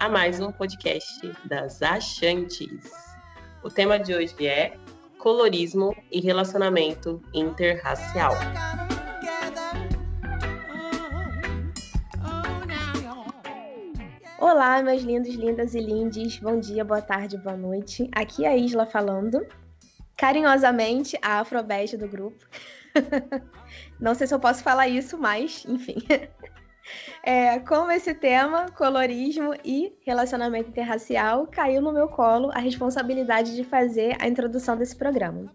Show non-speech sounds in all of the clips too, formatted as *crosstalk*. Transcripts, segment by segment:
a mais um podcast das Achantes. O tema de hoje é colorismo e relacionamento interracial. Olá, meus lindos, lindas e lindes. Bom dia, boa tarde, boa noite. Aqui é a Isla falando. Carinhosamente, a afrobeste do grupo. *laughs* Não sei se eu posso falar isso, mas enfim. É, como esse tema, colorismo e relacionamento interracial, caiu no meu colo a responsabilidade de fazer a introdução desse programa.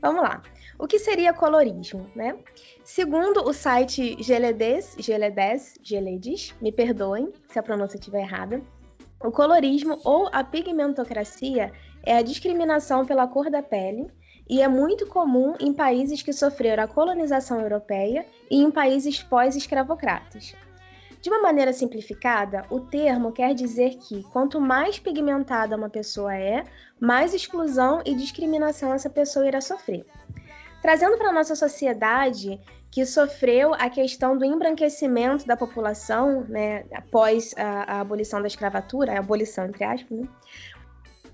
Vamos lá. O que seria colorismo, né? Segundo o site Geledes, Geledes, Geledes, me perdoem se a pronúncia estiver errada, o colorismo ou a pigmentocracia é a discriminação pela cor da pele e é muito comum em países que sofreram a colonização europeia e em países pós-escravocratas. De uma maneira simplificada, o termo quer dizer que quanto mais pigmentada uma pessoa é, mais exclusão e discriminação essa pessoa irá sofrer. Trazendo para a nossa sociedade que sofreu a questão do embranquecimento da população, né, após a, a abolição da escravatura, a abolição entre aspas, né,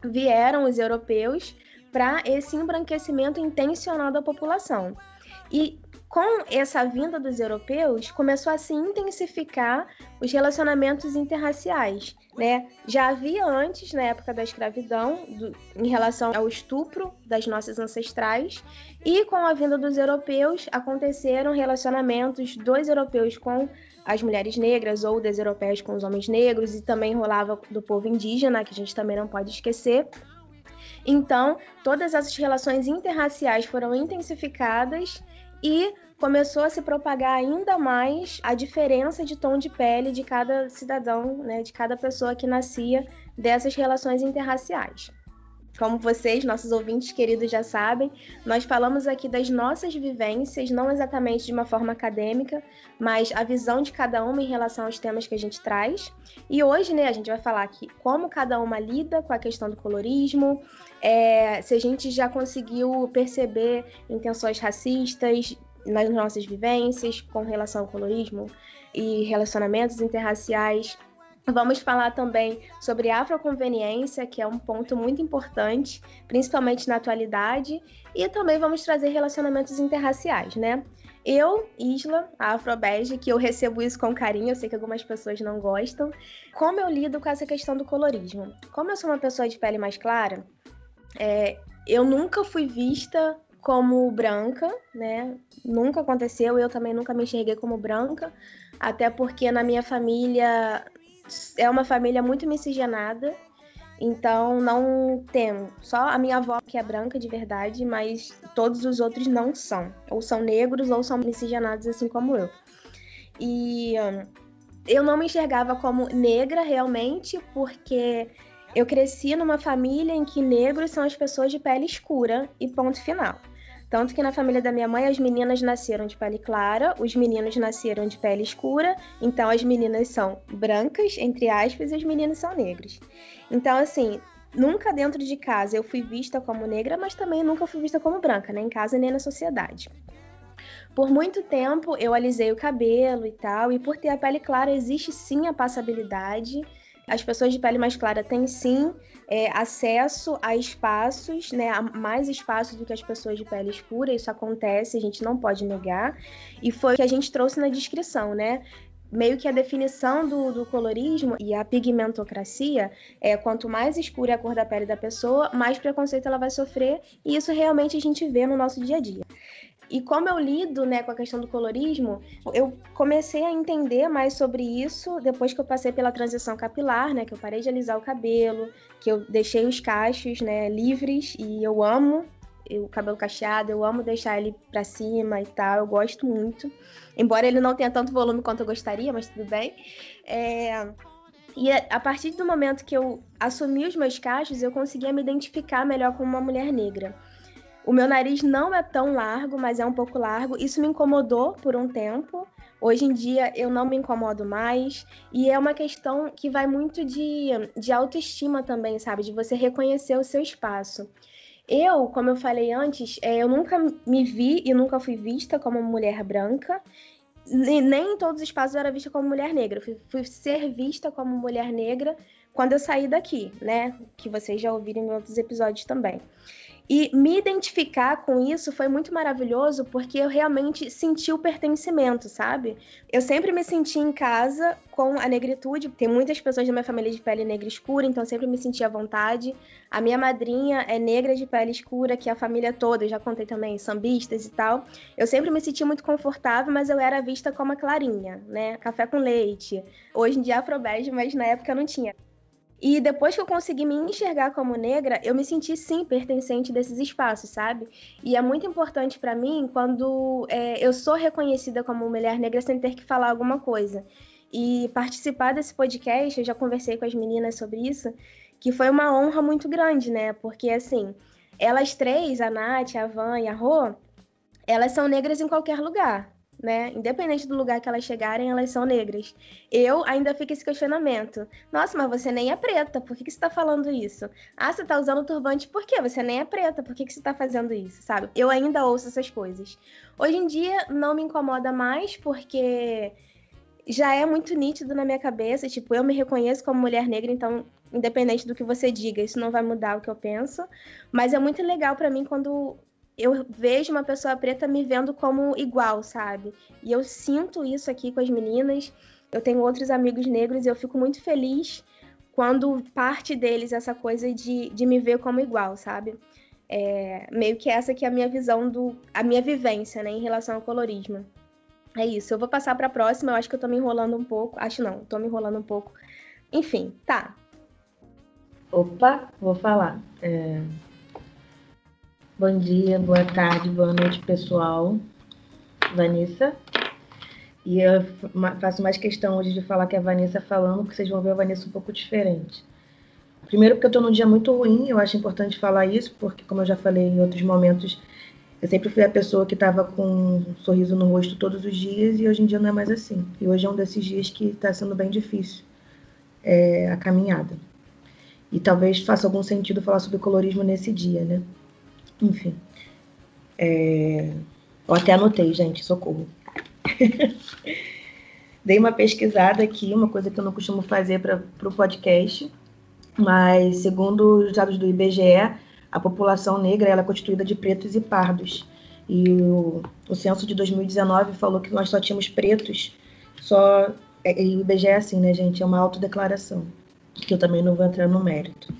vieram os europeus para esse embranquecimento intencional da população. E com essa vinda dos europeus, começou a se intensificar os relacionamentos interraciais. Né? Já havia antes, na época da escravidão, do, em relação ao estupro das nossas ancestrais, e com a vinda dos europeus, aconteceram relacionamentos dos europeus com as mulheres negras ou das europeias com os homens negros, e também rolava do povo indígena, que a gente também não pode esquecer. Então, todas essas relações interraciais foram intensificadas e começou a se propagar ainda mais a diferença de tom de pele de cada cidadão, né, de cada pessoa que nascia dessas relações interraciais. Como vocês, nossos ouvintes queridos já sabem, nós falamos aqui das nossas vivências, não exatamente de uma forma acadêmica, mas a visão de cada uma em relação aos temas que a gente traz. E hoje, né, a gente vai falar aqui como cada uma lida com a questão do colorismo, é, se a gente já conseguiu perceber intenções racistas nas nossas vivências com relação ao colorismo e relacionamentos interraciais. Vamos falar também sobre afroconveniência, que é um ponto muito importante, principalmente na atualidade, e também vamos trazer relacionamentos interraciais, né? Eu, Isla, a Afrobege, que eu recebo isso com carinho, eu sei que algumas pessoas não gostam. Como eu lido com essa questão do colorismo? Como eu sou uma pessoa de pele mais clara, é, eu nunca fui vista como branca, né? Nunca aconteceu, eu também nunca me enxerguei como branca, até porque na minha família é uma família muito miscigenada, então não tem só a minha avó que é branca de verdade, mas todos os outros não são, ou são negros ou são miscigenados assim como eu. E hum, eu não me enxergava como negra realmente, porque eu cresci numa família em que negros são as pessoas de pele escura e ponto final. Tanto que na família da minha mãe as meninas nasceram de pele clara, os meninos nasceram de pele escura, então as meninas são brancas, entre aspas, e os meninos são negros. Então, assim, nunca dentro de casa eu fui vista como negra, mas também nunca fui vista como branca, nem em casa nem na sociedade. Por muito tempo eu alisei o cabelo e tal, e por ter a pele clara existe sim a passabilidade as pessoas de pele mais clara têm sim é, acesso a espaços, né, a mais espaços do que as pessoas de pele escura, isso acontece, a gente não pode negar, e foi o que a gente trouxe na descrição, né? meio que a definição do, do, colorismo e a pigmentocracia é quanto mais escura é a cor da pele da pessoa, mais preconceito ela vai sofrer, e isso realmente a gente vê no nosso dia a dia. E como eu lido né, com a questão do colorismo, eu comecei a entender mais sobre isso depois que eu passei pela transição capilar, né? Que eu parei de alisar o cabelo, que eu deixei os cachos né, livres e eu amo o cabelo cacheado, eu amo deixar ele pra cima e tal, eu gosto muito. Embora ele não tenha tanto volume quanto eu gostaria, mas tudo bem. É... E a partir do momento que eu assumi os meus cachos, eu conseguia me identificar melhor como uma mulher negra. O meu nariz não é tão largo, mas é um pouco largo. Isso me incomodou por um tempo. Hoje em dia eu não me incomodo mais. E é uma questão que vai muito de, de autoestima também, sabe? De você reconhecer o seu espaço. Eu, como eu falei antes, é, eu nunca me vi e nunca fui vista como mulher branca. Nem em todos os espaços eu era vista como mulher negra. Fui, fui ser vista como mulher negra quando eu saí daqui, né? Que vocês já ouviram em outros episódios também. E me identificar com isso foi muito maravilhoso porque eu realmente senti o pertencimento, sabe? Eu sempre me senti em casa com a negritude. Tem muitas pessoas da minha família de pele negra escura, então sempre me senti à vontade. A minha madrinha é negra de pele escura, que é a família toda, eu já contei também, sambistas e tal. Eu sempre me senti muito confortável, mas eu era vista como a clarinha, né? Café com leite. Hoje em dia é afrobege, mas na época não tinha. E depois que eu consegui me enxergar como negra, eu me senti sim pertencente desses espaços, sabe? E é muito importante para mim quando é, eu sou reconhecida como mulher negra sem ter que falar alguma coisa. E participar desse podcast, eu já conversei com as meninas sobre isso, que foi uma honra muito grande, né? Porque assim, elas três, a Nath, a Van e a Rô, elas são negras em qualquer lugar né? Independente do lugar que elas chegarem, elas são negras. Eu ainda fico esse questionamento. Nossa, mas você nem é preta, por que, que você tá falando isso? Ah, você tá usando turbante, por quê? Você nem é preta, por que, que você tá fazendo isso, sabe? Eu ainda ouço essas coisas. Hoje em dia não me incomoda mais, porque já é muito nítido na minha cabeça, tipo, eu me reconheço como mulher negra, então independente do que você diga, isso não vai mudar o que eu penso, mas é muito legal para mim quando eu vejo uma pessoa preta me vendo como igual, sabe? E eu sinto isso aqui com as meninas. Eu tenho outros amigos negros e eu fico muito feliz quando parte deles essa coisa de, de me ver como igual, sabe? É, meio que essa que é a minha visão do a minha vivência, né, em relação ao colorismo. É isso. Eu vou passar para a próxima. Eu acho que eu tô me enrolando um pouco. Acho não, tô me enrolando um pouco. Enfim, tá. Opa, vou falar. É, Bom dia, boa tarde, boa noite, pessoal. Vanessa. E eu faço mais questão hoje de falar que é a Vanessa falando, porque vocês vão ver a Vanessa um pouco diferente. Primeiro, porque eu estou num dia muito ruim, eu acho importante falar isso, porque, como eu já falei em outros momentos, eu sempre fui a pessoa que estava com um sorriso no rosto todos os dias e hoje em dia não é mais assim. E hoje é um desses dias que está sendo bem difícil é, a caminhada. E talvez faça algum sentido falar sobre colorismo nesse dia, né? Enfim. É... Eu até anotei, gente, socorro. *laughs* Dei uma pesquisada aqui, uma coisa que eu não costumo fazer para o podcast, mas segundo os dados do IBGE, a população negra é constituída de pretos e pardos. E o, o censo de 2019 falou que nós só tínhamos pretos, só. É, e o IBGE é assim, né, gente? É uma autodeclaração, que eu também não vou entrar no mérito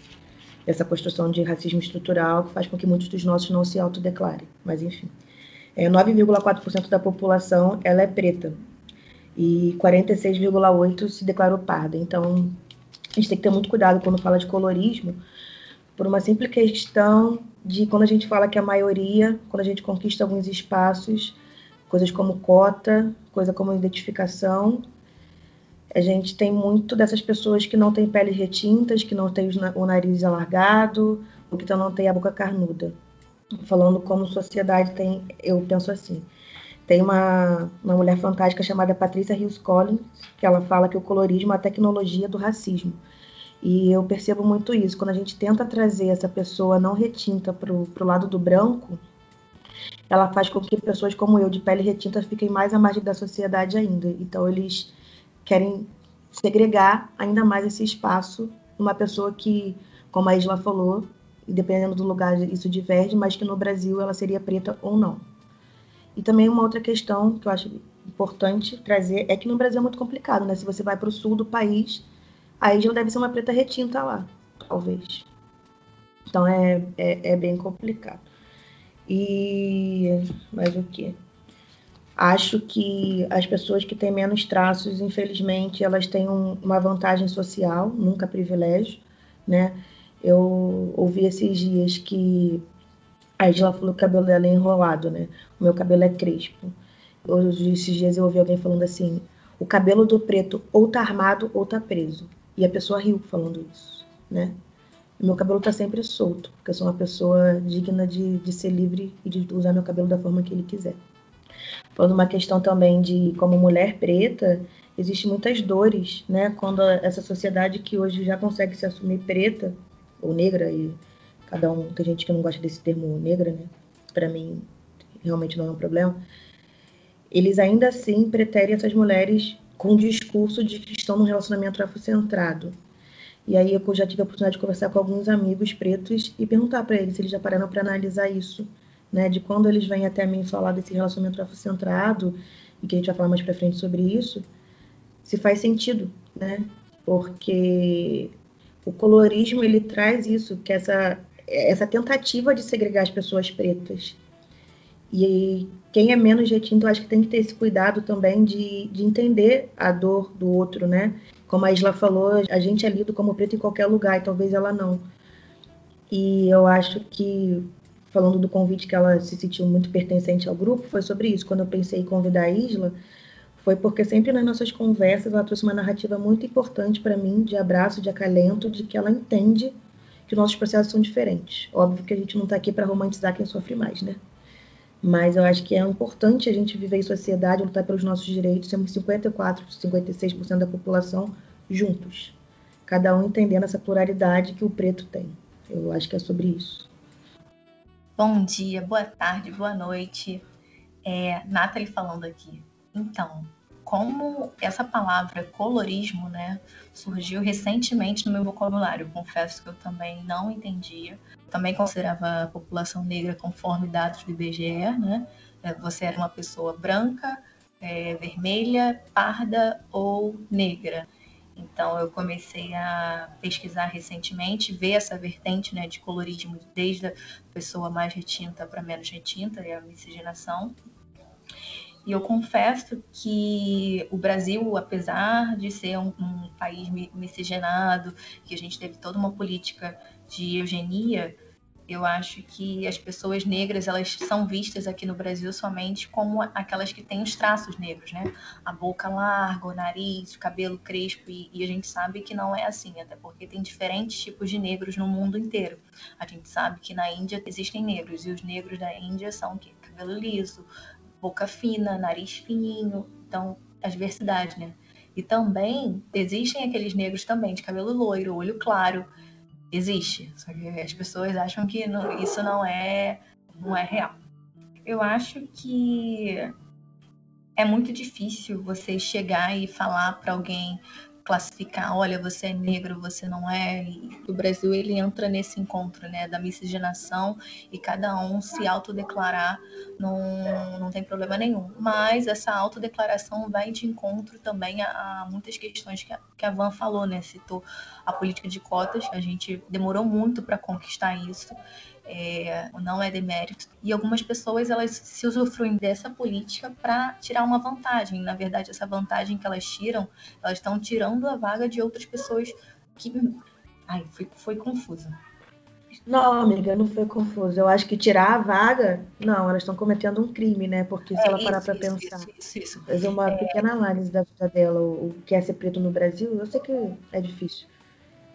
essa construção de racismo estrutural que faz com que muitos dos nossos não se autodeclarem. Mas, enfim. É, 9,4% da população ela é preta e 46,8% se declarou parda. Então, a gente tem que ter muito cuidado quando fala de colorismo, por uma simples questão de quando a gente fala que a maioria, quando a gente conquista alguns espaços, coisas como cota, coisa como identificação, a gente tem muito dessas pessoas que não têm peles retintas, que não têm o nariz alargado, ou que então não têm a boca carnuda. Falando como sociedade tem, eu penso assim. Tem uma, uma mulher fantástica chamada Patrícia Hills Collins, que ela fala que o colorismo é a tecnologia do racismo. E eu percebo muito isso. Quando a gente tenta trazer essa pessoa não retinta para o lado do branco, ela faz com que pessoas como eu, de pele retinta, fiquem mais à margem da sociedade ainda. Então, eles querem segregar ainda mais esse espaço uma pessoa que, como a Isla falou, dependendo do lugar isso diverge, mas que no Brasil ela seria preta ou não. E também uma outra questão que eu acho importante trazer é que no Brasil é muito complicado, né? Se você vai para o sul do país, a Isla deve ser uma preta retinta lá, talvez. Então é, é, é bem complicado. E mais o que? Acho que as pessoas que têm menos traços, infelizmente, elas têm um, uma vantagem social, nunca privilégio, né? Eu ouvi esses dias que a Isla falou que o cabelo dela é enrolado, né? O meu cabelo é crespo. Hoje, esses dias eu ouvi alguém falando assim: o cabelo do preto ou tá armado ou tá preso. E a pessoa riu falando isso, né? meu cabelo tá sempre solto, porque eu sou uma pessoa digna de, de ser livre e de usar meu cabelo da forma que ele quiser. Falando uma questão também de como mulher preta, existem muitas dores, né? Quando essa sociedade que hoje já consegue se assumir preta ou negra e cada um tem gente que não gosta desse termo negra, né? Para mim realmente não é um problema. Eles ainda assim preterem essas mulheres com o discurso de que estão num relacionamento afrocentrado, e aí eu já tive a oportunidade de conversar com alguns amigos pretos e perguntar para eles se eles já pararam para analisar isso, né? De quando eles vêm até mim falar desse relacionamento afrocentrado, e que a gente vai falar mais para frente sobre isso, se faz sentido, né? Porque o colorismo ele traz isso, que essa essa tentativa de segregar as pessoas pretas. E quem é menos retinto, acho que tem que ter esse cuidado também de, de entender a dor do outro, né? Como a Isla falou, a gente é lido como preto em qualquer lugar, e talvez ela não. E eu acho que, falando do convite que ela se sentiu muito pertencente ao grupo, foi sobre isso. Quando eu pensei em convidar a Isla, foi porque sempre nas nossas conversas ela trouxe uma narrativa muito importante para mim, de abraço, de acalento, de que ela entende que nossos processos são diferentes. Óbvio que a gente não está aqui para romantizar quem sofre mais, né? Mas eu acho que é importante a gente viver em sociedade, lutar pelos nossos direitos, sermos 54, 56% da população juntos. Cada um entendendo essa pluralidade que o preto tem. Eu acho que é sobre isso. Bom dia, boa tarde, boa noite. É, Nathalie falando aqui. Então, como essa palavra colorismo, né, surgiu recentemente no meu vocabulário. Confesso que eu também não entendia. Também considerava a população negra conforme dados do IBGE, né? É, você era uma pessoa branca, é, vermelha, parda ou negra. Então eu comecei a pesquisar recentemente, ver essa vertente né, de colorismo desde a pessoa mais retinta para menos retinta, e a miscigenação. E eu confesso que o Brasil, apesar de ser um, um país miscigenado, que a gente teve toda uma política de eugenia, eu acho que as pessoas negras elas são vistas aqui no Brasil somente como aquelas que têm os traços negros, né? A boca larga, o nariz, o cabelo crespo e, e, a gente sabe que não é assim, até porque tem diferentes tipos de negros no mundo inteiro. A gente sabe que na Índia existem negros e os negros da Índia são o quê? Cabelo liso, boca fina, nariz fininho, então a diversidade, né? E também existem aqueles negros também de cabelo loiro, olho claro, existe. Só que as pessoas acham que não, isso não é não é real. Eu acho que é muito difícil você chegar e falar para alguém classificar, olha, você é negro, você não é. E o Brasil ele entra nesse encontro, né, da miscigenação e cada um se autodeclarar não, não tem problema nenhum. Mas essa autodeclaração vai de encontro também a, a muitas questões que a, que a Van falou, né, citou a política de cotas, a gente demorou muito para conquistar isso é, não é demérito. E algumas pessoas elas se usufruem dessa política para tirar uma vantagem. Na verdade, essa vantagem que elas tiram, elas estão tirando a vaga de outras pessoas que. Ai, foi, foi confuso. Não, amiga, não foi confuso. Eu acho que tirar a vaga, não, elas estão cometendo um crime, né? Porque se é, ela parar para pensar, isso, isso, isso. fazer uma é... pequena análise da vida dela, o que é ser preto no Brasil, eu sei que é difícil.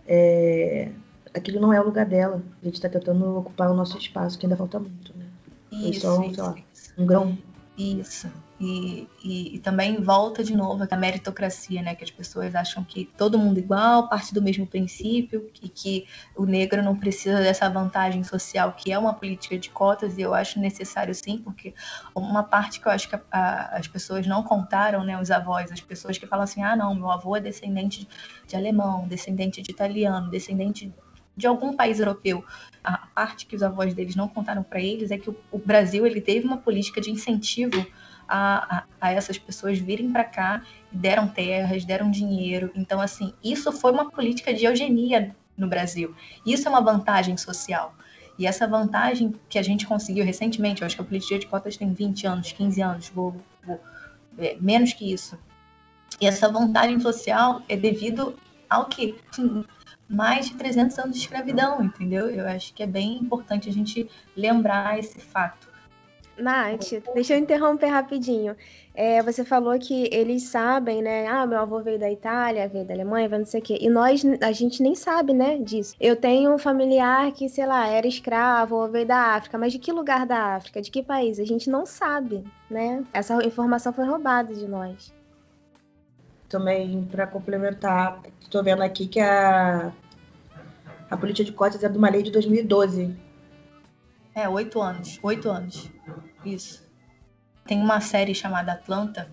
É aquilo não é o lugar dela. A gente está tentando ocupar o nosso espaço, que ainda falta muito, né? Isso, só, isso, lá, isso. um grão. Isso. E, e, e, também volta de novo a meritocracia, né? Que as pessoas acham que todo mundo igual, parte do mesmo princípio, e que o negro não precisa dessa vantagem social, que é uma política de cotas, e eu acho necessário sim, porque uma parte que eu acho que a, a, as pessoas não contaram, né? Os avós, as pessoas que falam assim, ah, não, meu avô é descendente de alemão, descendente de italiano, descendente de algum país europeu. A parte que os avós deles não contaram para eles é que o, o, Brasil ele teve uma política de incentivo a, a, a essas pessoas virem para cá, deram terras, deram dinheiro. Então, assim, isso foi uma política de eugenia no Brasil. Isso é uma vantagem social. E essa vantagem que a gente conseguiu recentemente, eu acho que a política de cotas tem 20 anos, 15 anos, vou, vou é, menos que isso. E essa vantagem social é devido ao que mais de 300 anos de escravidão, entendeu? Eu acho que é bem importante a gente lembrar esse fato. Nath, deixa eu interromper rapidinho. É, você falou que eles sabem, né? Ah, meu avô veio da Itália, veio da Alemanha, veio não sei o quê. E nós, a gente nem sabe, né, disso. Eu tenho um familiar que, sei lá, era escravo ou veio da África. Mas de que lugar da África? De que país? A gente não sabe, né? Essa informação foi roubada de nós. Também, para complementar, estou vendo aqui que a, a política de cotas é de uma lei de 2012. É, oito anos. Oito anos. Isso. Tem uma série chamada Atlanta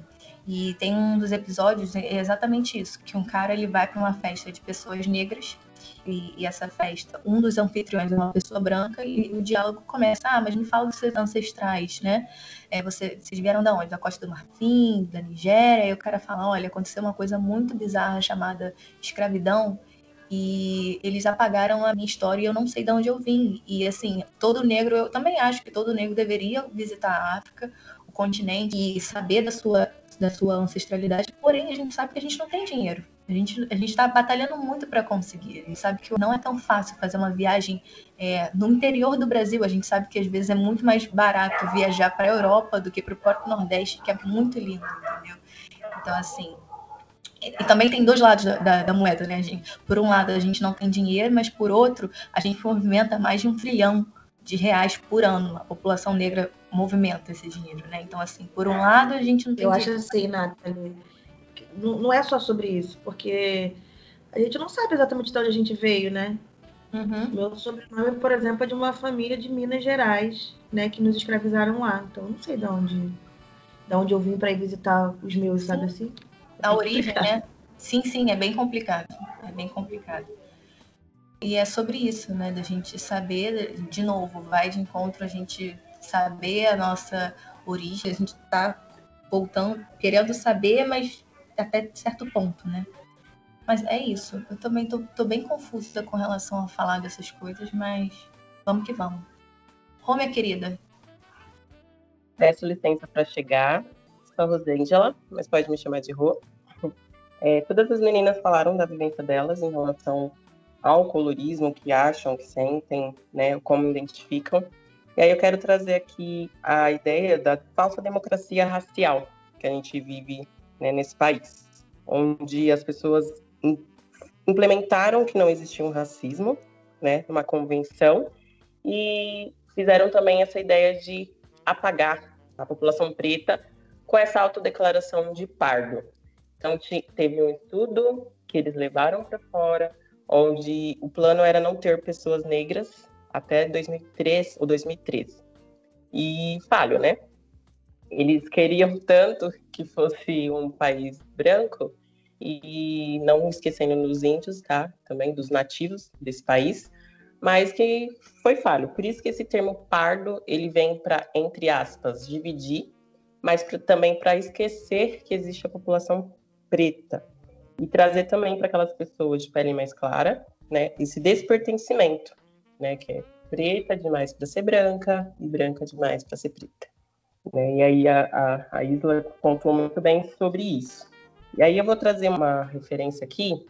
e tem um dos episódios é exatamente isso, que um cara ele vai para uma festa de pessoas negras e, e, essa festa, um dos anfitriões é uma pessoa branca e o diálogo começa, ah, mas me fala dos seus ancestrais, né? É, você, vocês vieram da onde? Da Costa do Marfim, da Nigéria? E o cara fala, olha, aconteceu uma coisa muito bizarra chamada escravidão e eles apagaram a minha história e eu não sei de onde eu vim. E assim, todo negro, eu também acho que todo negro deveria visitar a África continente e saber da sua, da sua ancestralidade, porém a gente sabe que a gente não tem dinheiro. A gente a está batalhando muito para conseguir. A gente sabe que não é tão fácil fazer uma viagem é, no interior do Brasil. A gente sabe que às vezes é muito mais barato viajar para a Europa do que para o Porto Nordeste, que é muito lindo, entendeu? Então, assim, e também tem dois lados da, da, da, moeda, né, gente? Por um lado, a gente não tem dinheiro, mas por outro, a gente movimenta mais de um trilhão de reais por ano. A população negra movimenta esse dinheiro, né? Então, assim, por um lado, a gente não tem. Eu acho assim, Nathalie, não, não é só sobre isso, porque a gente não sabe exatamente de onde a gente veio, né? Uhum. Meu sobrenome, por exemplo, é de uma família de Minas Gerais, né, que nos escravizaram lá. Então, eu não sei de onde, de onde eu vim para ir visitar os meus, sim. sabe assim? Da origem, né? Sim, sim, é bem complicado. É bem complicado. E é sobre isso, né? Da gente saber, de novo, vai de encontro a gente saber a nossa origem, a gente tá voltando, querendo saber, mas até certo ponto, né? Mas é isso. Eu também tô, tô bem confusa com relação a falar dessas coisas, mas vamos que vamos. Rô, minha querida. Peço licença para chegar. Sou a Rosângela, mas pode me chamar de Rô. É, todas as meninas falaram da vivência delas em relação ao colorismo, que acham, que sentem, né, como identificam. E aí eu quero trazer aqui a ideia da falsa democracia racial que a gente vive né, nesse país, onde as pessoas implementaram que não existia um racismo, né, numa convenção, e fizeram também essa ideia de apagar a população preta com essa autodeclaração de pardo. Então, teve um estudo que eles levaram para fora, onde o plano era não ter pessoas negras até 2003 ou 2013. E falho, né? Eles queriam tanto que fosse um país branco e não esquecendo dos índios, tá? Também dos nativos desse país, mas que foi falho. Por isso que esse termo pardo, ele vem para entre aspas, dividir, mas pra, também para esquecer que existe a população preta, e trazer também para aquelas pessoas de pele mais clara, né, esse despertencimento, né, que é preta demais para ser branca e branca demais para ser preta. Né? E aí a, a, a Isla contou muito bem sobre isso. E aí eu vou trazer uma referência aqui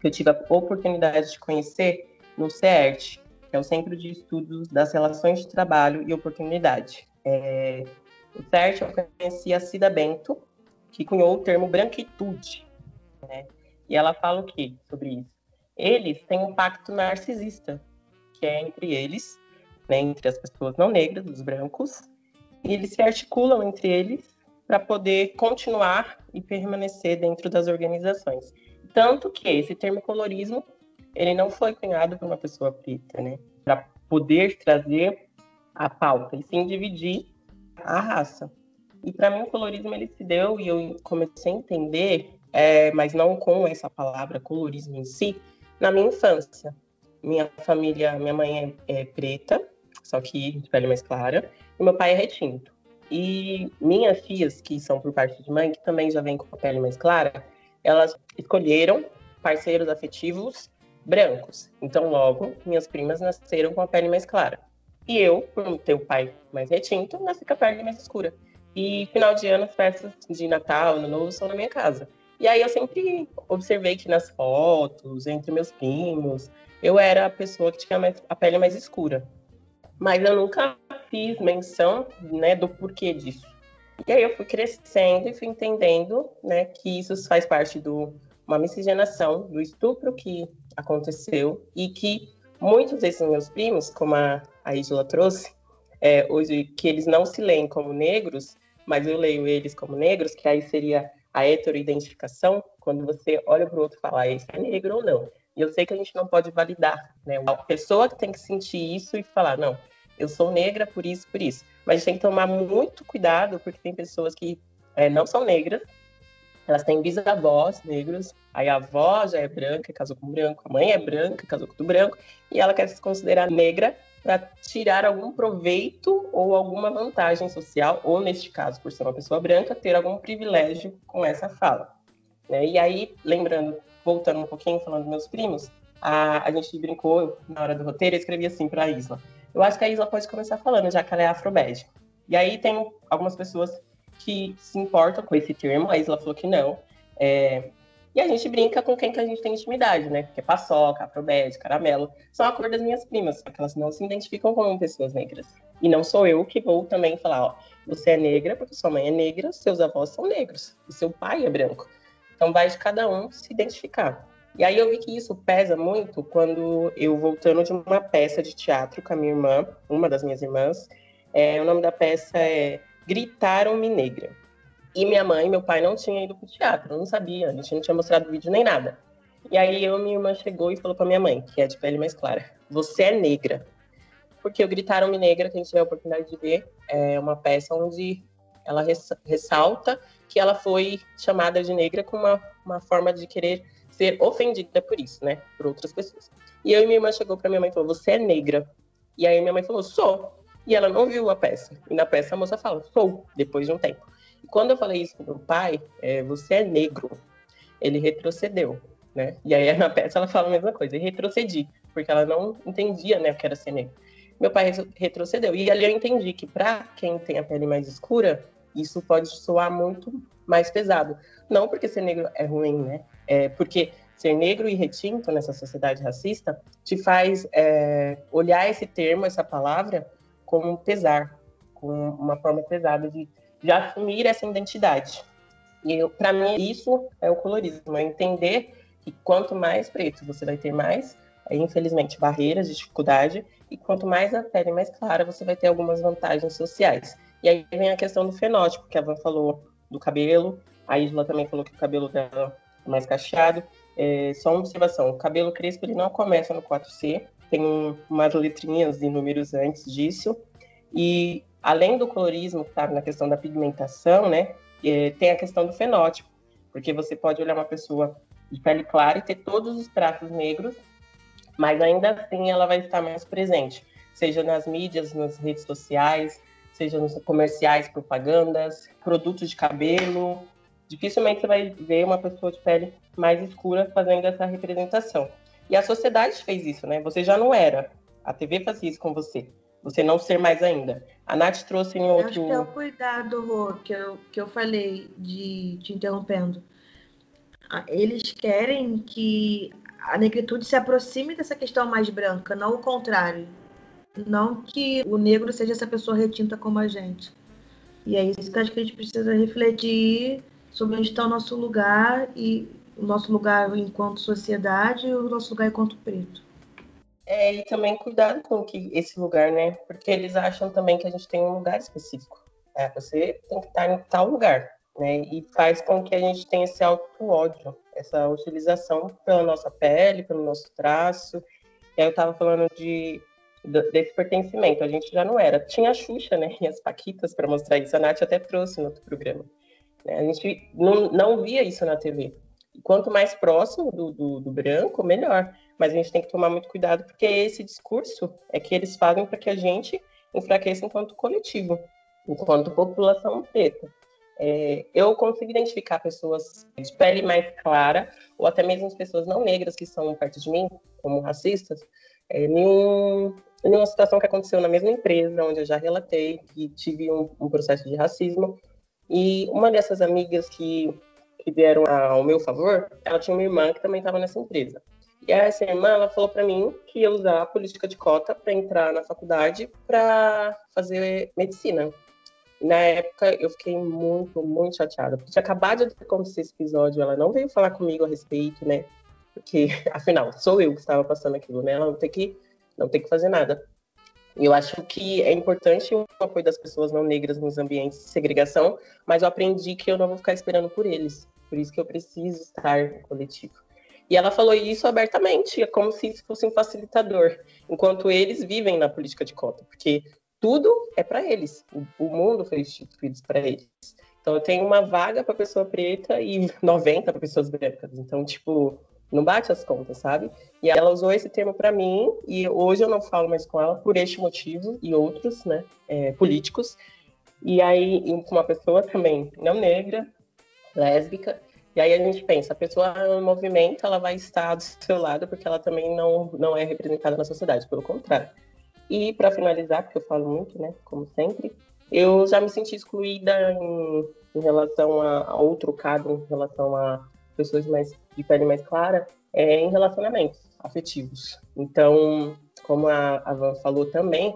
que eu tive a oportunidade de conhecer no CERT, que é o Centro de Estudos das Relações de Trabalho e Oportunidade. É, o conheci a Cida Bento, que cunhou o termo branquitude, né? E ela fala o que sobre isso? Eles têm um pacto narcisista, que é entre eles, né, entre as pessoas não negras, os brancos, e eles se articulam entre eles para poder continuar e permanecer dentro das organizações. Tanto que esse termo colorismo, ele não foi cunhado por uma pessoa preta, né, para poder trazer a pauta, e sim dividir a raça. E para mim o colorismo ele se deu e eu comecei a entender é, mas não com essa palavra colorismo em si, na minha infância. Minha família, minha mãe é, é preta, só que de pele mais clara, e meu pai é retinto. E minhas filhas, que são por parte de mãe, que também já vêm com a pele mais clara, elas escolheram parceiros afetivos brancos. Então, logo, minhas primas nasceram com a pele mais clara. E eu, por ter o pai mais retinto, nasci com a pele mais escura. E final de ano, festas de Natal, Ano Novo, são na minha casa. E aí eu sempre observei que nas fotos, entre meus primos, eu era a pessoa que tinha mais, a pele mais escura. Mas eu nunca fiz menção né, do porquê disso. E aí eu fui crescendo e fui entendendo né, que isso faz parte de uma miscigenação do estupro que aconteceu e que muitos desses meus primos, como a, a Isla trouxe, é, hoje que eles não se leem como negros, mas eu leio eles como negros, que aí seria a heteroidentificação, quando você olha para o outro e fala, ah, esse é negro ou não. E eu sei que a gente não pode validar, né? A pessoa que tem que sentir isso e falar, não, eu sou negra por isso, por isso. Mas a gente tem que tomar muito cuidado, porque tem pessoas que é, não são negras, elas têm bisavós negros, aí a avó já é branca, casou com branco, a mãe é branca, casou com branco, e ela quer se considerar negra para tirar algum proveito ou alguma vantagem social, ou neste caso, por ser uma pessoa branca, ter algum privilégio com essa fala. Né? E aí, lembrando, voltando um pouquinho, falando dos meus primos, a, a gente brincou na hora do roteiro, eu escrevi assim para a Isla. Eu acho que a Isla pode começar falando, já que ela é afrobege. E aí tem algumas pessoas que se importam com esse termo, a Isla falou que não. É, e a gente brinca com quem que a gente tem intimidade, né? Porque paçoca, afrobede, caramelo, são a cor das minhas primas, porque elas não se identificam como pessoas negras. E não sou eu que vou também falar, ó, você é negra porque sua mãe é negra, seus avós são negros, e seu pai é branco. Então vai de cada um se identificar. E aí eu vi que isso pesa muito quando eu voltando de uma peça de teatro com a minha irmã, uma das minhas irmãs. É, o nome da peça é Gritaram-me Negra. E minha mãe e meu pai não tinham ido para o teatro, não sabia, a gente não tinha mostrado vídeo nem nada. E aí eu minha irmã chegou e falou para minha mãe, que é de pele mais clara, você é negra. Porque o Gritaram-me Negra, que a gente teve a oportunidade de ver, é uma peça onde ela ressalta que ela foi chamada de negra com uma, uma forma de querer ser ofendida por isso, né? Por outras pessoas. E eu e minha irmã chegou para minha mãe e falou: Você é negra. E aí minha mãe falou: Sou. E ela não viu a peça. E na peça a moça fala: Sou, depois de um tempo. Quando eu falei isso pro meu pai, é, você é negro. Ele retrocedeu, né? E aí *laughs* na peça ela fala a mesma coisa, e retrocedi, porque ela não entendia, né, o que era ser negro. Meu pai retrocedeu. E ali eu entendi que para quem tem a pele mais escura, isso pode soar muito mais pesado. Não porque ser negro é ruim, né? É porque ser negro e retinto nessa sociedade racista te faz é, olhar esse termo, essa palavra, como pesar, com uma forma pesada de, de assumir essa identidade. E para mim isso é o colorismo, é entender que quanto mais preto você vai ter mais, é, infelizmente, barreiras, dificuldade, e quanto mais a pele mais clara, você vai ter algumas vantagens sociais. E aí vem a questão do fenótipo, que a Van falou do cabelo, a Isla também falou que o cabelo dela mais cacheado. É, só uma observação, o cabelo crespo ele não começa no 4C, tem um, umas letrinhas e números antes disso. E além do colorismo, que está na questão da pigmentação, né, é, tem a questão do fenótipo, porque você pode olhar uma pessoa de pele clara e ter todos os traços negros, mas ainda assim ela vai estar mais presente, seja nas mídias, nas redes sociais, seja nos comerciais, propagandas, produtos de cabelo, dificilmente você vai ver uma pessoa de pele mais escura fazendo essa representação. E a sociedade fez isso, né? Você já não era. A TV fazia isso com você. Você não ser mais ainda. A Nath trouxe em outro. Acho que é o cuidado, Rô, que eu, que eu falei de te interrompendo. Ah, eles querem que a negritude se aproxime dessa questão mais branca, não o contrário. Não que o negro seja essa pessoa retinta como a gente. E é isso que acho que a gente precisa refletir sobre onde está o nosso lugar e o nosso lugar enquanto sociedade e o nosso lugar enquanto preto. É, e também cuidado com que esse lugar, né? Porque eles acham também que a gente tem um lugar específico. É, você tem que estar em tal lugar, né? E faz com que a gente tenha esse auto-ódio, essa utilização pela nossa pele, pelo nosso traço. E aí eu estava falando de desse pertencimento. A gente já não era. Tinha a Xuxa, né? E as Paquitas para mostrar isso. A Nath até trouxe no outro programa. Né? A gente não, não via isso na TV. quanto mais próximo do, do, do, branco, melhor. Mas a gente tem que tomar muito cuidado, porque esse discurso é que eles fazem para que a gente enfraqueça enquanto coletivo, enquanto população preta. É, eu consigo identificar pessoas de pele mais clara, ou até mesmo as pessoas não negras que são perto de mim, como racistas, é, em, um, em uma situação que aconteceu na mesma empresa, onde eu já relatei que tive um, um processo de racismo, e uma dessas amigas que, que vieram ao meu favor, ela tinha uma irmã que também estava nessa empresa. E essa irmã, ela falou para mim que ia usar a política de cota para entrar na faculdade para fazer medicina. Na época, eu fiquei muito, muito chateada, porque tinha acabado de acontecer esse episódio, ela não veio falar comigo a respeito, né? Porque, *laughs* afinal, sou eu que estava passando aquilo, né? Ela não tem que, não tem que fazer nada. E eu acho que é importante o apoio das pessoas não negras nos ambientes de segregação, mas eu aprendi que eu não vou ficar esperando por eles. Por isso que eu preciso estar coletivo. E ela falou isso abertamente, é como se isso fosse um facilitador, enquanto eles vivem na política de cota, porque tudo é para eles, o, mundo foi instituído para eles. Então eu tenho uma vaga para pessoa preta e *laughs* 90 para pessoas brancas. Então, tipo, não bate as contas, sabe? E ela usou esse termo para mim e hoje eu não falo mais com ela por este motivo e outros, né, é, políticos. E aí, com uma pessoa também não negra, lésbica, e aí a gente pensa, a pessoa no movimento, ela vai estar do seu lado porque ela também não, não é representada na sociedade, pelo contrário. E para finalizar, porque eu falo muito, né, como sempre, eu já me senti excluída em, em relação a, a, outro caso, em relação a pessoas mais, de pele mais clara, é, em relacionamentos afetivos. Então, como a, a Van falou também,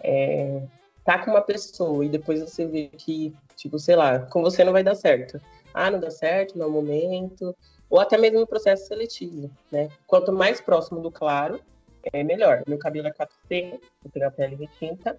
é, tá com uma pessoa e depois você vê que, tipo, sei lá, com você não vai dar certo ah, não dá certo, não é momento, ou até mesmo no processo seletivo, né? Quanto mais próximo do claro, é melhor. Meu cabelo é 4C, eu tenho a pele retinta,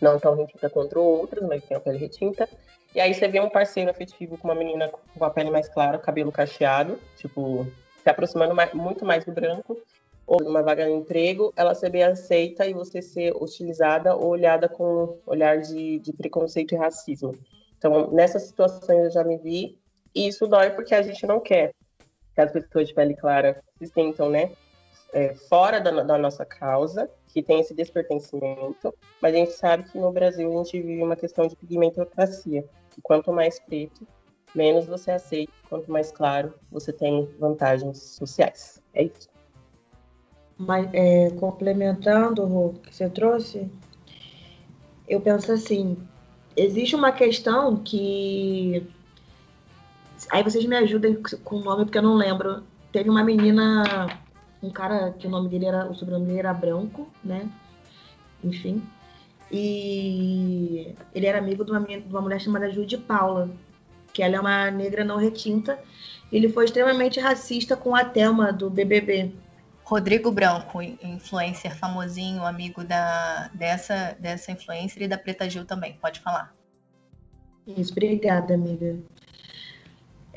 não tão retinta quanto outras, mas tenho a pele retinta. E aí você vê um parceiro afetivo com uma menina com a pele mais clara, cabelo cacheado, tipo, se aproximando mais, muito mais do branco, ou numa vaga de emprego, ela ser bem aceita e você ser hostilizada ou olhada com olhar de, de preconceito e racismo. Então, nessas situações eu já me vi e isso dói porque a gente não quer que as pessoas de pele clara se sintam, né, é, fora da, da, nossa causa, que tem esse despertencimento, mas a gente sabe que no Brasil a gente vive uma questão de pigmentocracia, que quanto mais preto, menos você aceita, quanto mais claro, você tem vantagens sociais. É isso. Mas, é, complementando o que você trouxe, eu penso assim, existe uma questão que Aí vocês me ajudem com o nome, porque eu não lembro. Teve uma menina, um cara que o nome dele era, o sobrenome dele era Branco, né? Enfim. E ele era amigo de uma, de uma mulher chamada Judy Paula, que ela é uma negra não retinta. Ele foi extremamente racista com a Thelma do BBB. Rodrigo Branco, influencer famosinho, amigo da, dessa, dessa influencer e da Preta Gil também. Pode falar. Isso, obrigada, amiga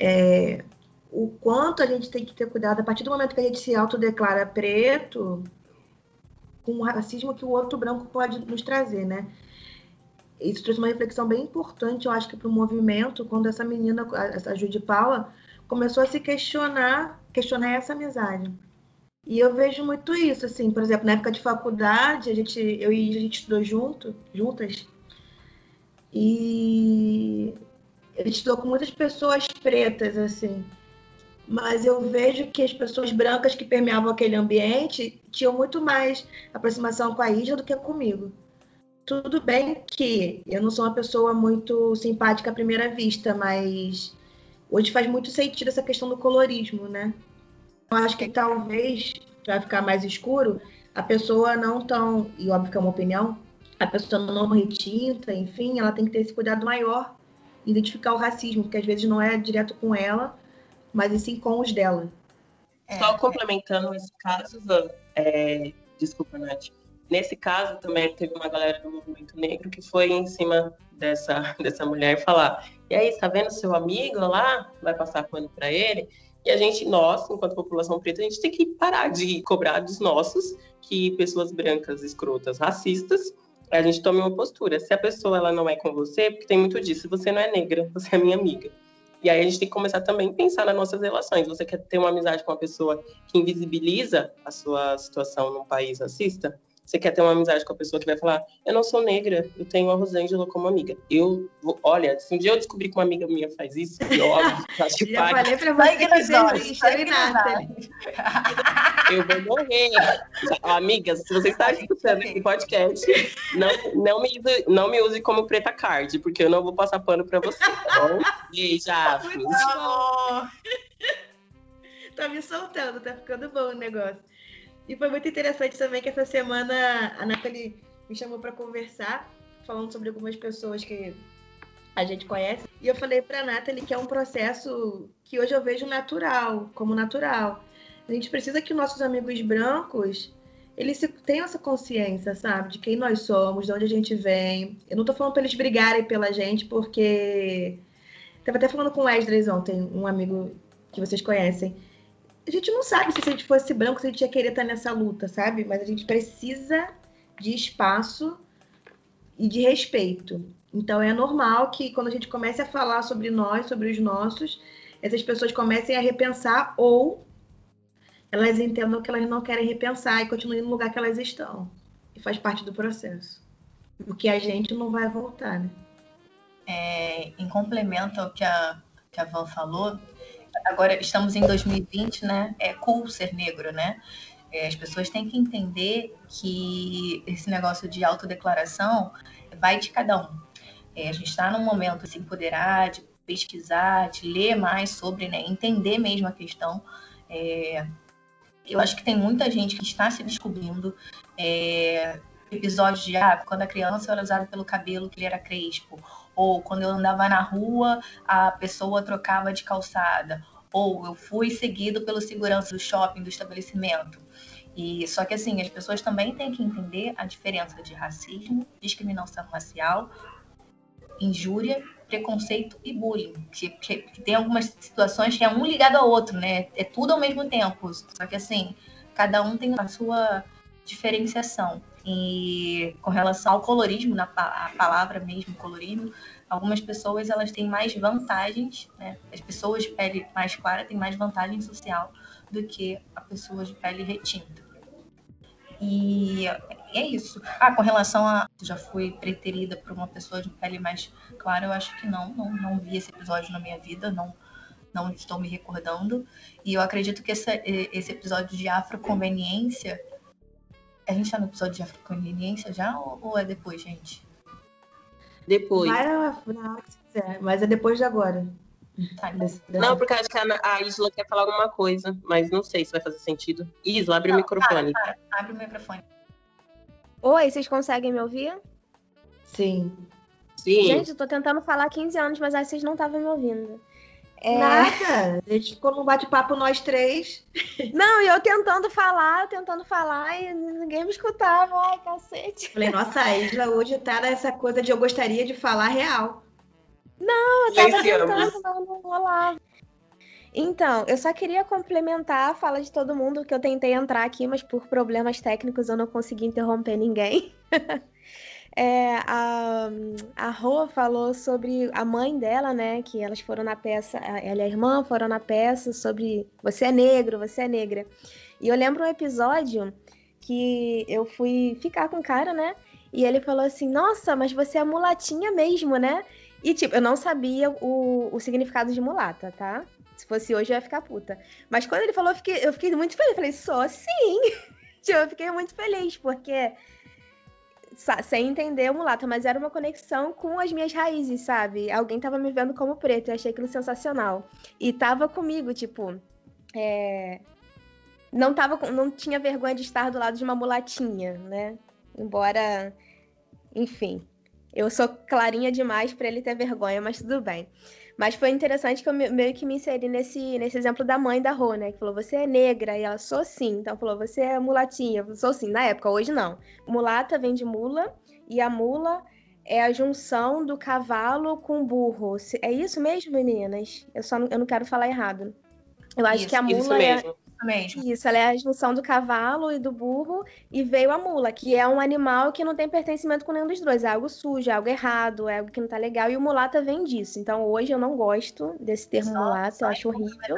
é, o quanto a gente tem que ter cuidado a partir do momento que a gente se autodeclara preto, com o racismo que o outro branco pode nos trazer, né? Isso trouxe uma reflexão bem importante, eu acho que para o movimento, quando essa menina, essa Judy Paula, começou a se questionar, questionar essa amizade. E eu vejo muito isso, assim, por exemplo, na época de faculdade, a gente, eu e a gente estudou junto, juntas, e ele estudou com muitas pessoas pretas, assim. Mas eu vejo que as pessoas brancas que permeavam aquele ambiente tinham muito mais aproximação com a Isla do que comigo. Tudo bem que eu não sou uma pessoa muito simpática à primeira vista, mas hoje faz muito sentido essa questão do colorismo, né? Eu acho que talvez, para ficar mais escuro, a pessoa não tão, e óbvio que é uma opinião, a pessoa não retinta, enfim, ela tem que ter esse cuidado maior identificar o racismo, porque às vezes não é direto com ela, mas e sim com os dela. É. Só complementando esse caso, Van, é, desculpa, Nath. Nesse caso também teve uma galera do movimento negro que foi em cima dessa, *laughs* dessa mulher falar: e aí, está vendo seu amigo lá? Vai passar pano para ele? E a gente, nós, enquanto população preta, a gente tem que parar de cobrar dos nossos que pessoas brancas, escrotas, racistas, a gente tome uma postura. Se a pessoa ela não é com você, porque tem muito disso, você não é negra, *laughs* você é minha amiga. E aí a gente tem que começar também a pensar nas nossas relações. Você quer ter uma amizade com uma pessoa que invisibiliza a sua situação num país racista? Você quer ter uma amizade com a pessoa que vai falar, eu não sou negra, eu tenho a Rosângela como amiga. Eu, vou, olha, se um dia eu descobrir que uma amiga minha faz isso, eu, óbvio, acho *laughs* que Já falei pra você que existe, *laughs* Eu vou morrer. Amigas, se você está escutando esse podcast, não, não, me use, não me use como preta card, porque eu não vou passar pano pra você, tá bom? Beijo, tá me soltando, tá ficando bom o negócio. E foi muito interessante também que essa semana a Nathalie me chamou para conversar, falando sobre algumas pessoas que a gente conhece. E eu falei pra Nathalie que é um processo que hoje eu vejo natural, como natural. A gente precisa que nossos amigos brancos eles tenham essa consciência, sabe, de quem nós somos, de onde a gente vem. Eu não tô falando para eles brigarem pela gente, porque. Tava até falando com o Wesley ontem, um amigo que vocês conhecem. A gente não sabe se a gente fosse branco, se a gente ia querer estar nessa luta, sabe? Mas a gente precisa de espaço e de respeito. Então é normal que quando a gente comece a falar sobre nós, sobre os nossos, essas pessoas comecem a repensar ou elas entendam que elas não querem repensar e continuem no lugar que elas estão. E faz parte do processo. Porque a gente não vai voltar, né? É, em complemento ao que a, que a Van falou, agora estamos em 2020, né? É cool ser negro, né? É, as pessoas têm que entender que esse negócio de autodeclaração vai de cada um. É, a gente está num momento de se empoderar, de pesquisar, de ler mais sobre, né? Entender mesmo a questão. É, eu acho que tem muita gente que está se descobrindo. É, episódios de ah, quando a criança era usada pelo cabelo que ele era crespo, ou quando eu andava na rua, a pessoa trocava de calçada, ou eu fui seguido pelo segurança do shopping, do estabelecimento. E só que assim, as pessoas também têm que entender a diferença de racismo, discriminação racial, injúria preconceito e bullying, que, que, tem algumas situações que é um ligado ao outro, né? É tudo ao mesmo tempo. Só que assim, cada um tem a sua diferenciação. E com relação ao colorismo, na a palavra mesmo, colorismo, algumas pessoas elas têm mais vantagens, né? As pessoas de pele mais clara têm mais vantagem social do que a pessoa de pele retinta. E é isso. Ah, com relação a já fui preterida por uma pessoa de pele mais clara, eu acho que não, não, não vi esse episódio na minha vida, não não estou me recordando. E eu acredito que esse, esse episódio de afroconveniência. A gente tá no episódio de afroconveniência já ou, ou é depois, gente? Depois. Vai na, na hora que você quiser, mas é depois de agora. Tá, não, porque acho que a, a, Isla quer falar alguma coisa, mas não sei se vai fazer sentido. Isla, abre não, o microfone. Para, para, abre o microfone. Oi, vocês conseguem me ouvir? Sim. Sim. Gente, eu tô tentando falar há 15 anos, mas aí vocês não estavam me ouvindo. É... Nada. A gente ficou num bate-papo nós três. Não, e eu tentando falar, tentando falar, e ninguém me escutava. Ai, cacete. Falei, nossa, a Isla hoje tá nessa coisa de eu gostaria de falar real. Não, eu tava tentando, não, não rolava. Então, eu só queria complementar a fala de todo mundo, que eu tentei entrar aqui, mas por problemas técnicos eu não consegui interromper ninguém. *laughs* é, a, a Rô falou sobre a mãe dela, né? Que elas foram na peça, ela e a irmã foram na peça sobre você é negro, você é negra. E eu lembro um episódio que eu fui ficar com o cara, né? E ele falou assim: Nossa, mas você é mulatinha mesmo, né? E, tipo, eu não sabia o, o significado de mulata, tá? Se fosse hoje, eu ia ficar puta. Mas quando ele falou, eu fiquei, eu fiquei muito feliz. Eu falei, só sim! *laughs* tipo, eu fiquei muito feliz, porque. Sem entender o mulata, mas era uma conexão com as minhas raízes, sabe? Alguém tava me vendo como preto, eu achei aquilo sensacional. E tava comigo, tipo. É... Não, tava, não tinha vergonha de estar do lado de uma mulatinha, né? Embora. Enfim. Eu sou clarinha demais para ele ter vergonha, mas tudo bem. Mas foi interessante que eu meio que me inseri nesse, nesse exemplo da mãe da Rô, né? Que falou, você é negra. E ela, sou sim. Então falou, você é mulatinha. Sou sim. Na época, hoje não. Mulata vem de mula. E a mula é a junção do cavalo com o burro. É isso mesmo, meninas? Eu só não, eu não quero falar errado. Eu acho isso, que a mula é, mesmo. Isso, ela é a junção do cavalo e do burro, e veio a mula, que é um animal que não tem pertencimento com nenhum dos dois. É algo sujo, é algo errado, é algo que não tá legal, e o mulata vem disso. Então hoje eu não gosto desse termo só, mulata, só eu acho horrível.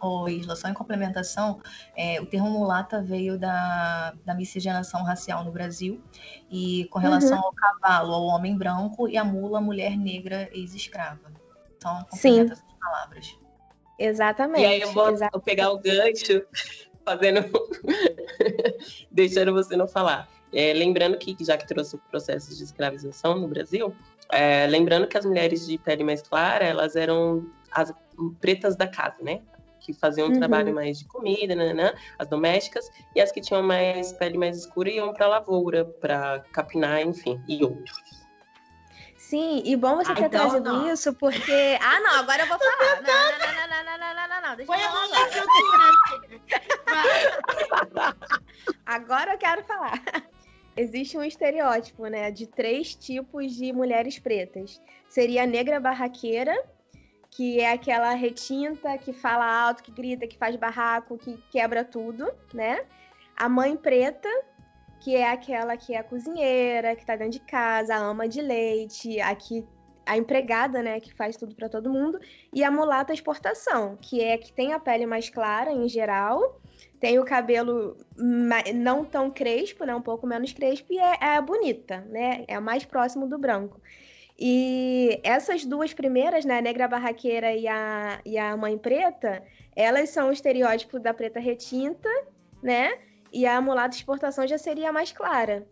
Ô, Isla, só em complementação, é, o termo mulata veio da, da miscigenação racial no Brasil, e com relação uhum. ao cavalo, ao homem branco, e a mula, mulher negra ex-escrava. Então, complementa essas palavras. Exatamente. E aí eu vou pegar o gancho, *laughs* fazendo. *laughs* deixando você não falar. É, lembrando que, já que trouxe o processo de escravização no Brasil, é, lembrando que as mulheres de pele mais clara, elas eram as pretas da casa, né? que faziam um uhum. trabalho mais de comida, né, as domésticas, e as que tinham mais pele mais escura iam para lavoura, para capinar, enfim, e outros. Sim, e bom você ah, ter então, trazido não. isso, porque. Ah, não, agora eu vou falar. Não, não, não, não, não, não, não, não, não. Deixa Foi eu falar. *laughs* Agora eu quero falar. Existe um estereótipo, né, de três tipos de mulheres pretas. Seria a negra barraqueira, que é aquela retinta que fala alto, que grita, que faz barraco, que quebra tudo, né? A mãe preta, que é aquela que é a cozinheira, que tá dentro de casa, a ama de leite, aqui a empregada, né, que faz tudo para todo mundo, e a mulata exportação, que é que tem a pele mais clara em geral, tem o cabelo não tão crespo, né, um pouco menos crespo e é, é bonita, né, é mais próximo do branco. E essas duas primeiras, né, a negra barraqueira e a, e a mãe preta, elas são o estereótipo da preta retinta, né? E a mulata exportação já seria a mais clara,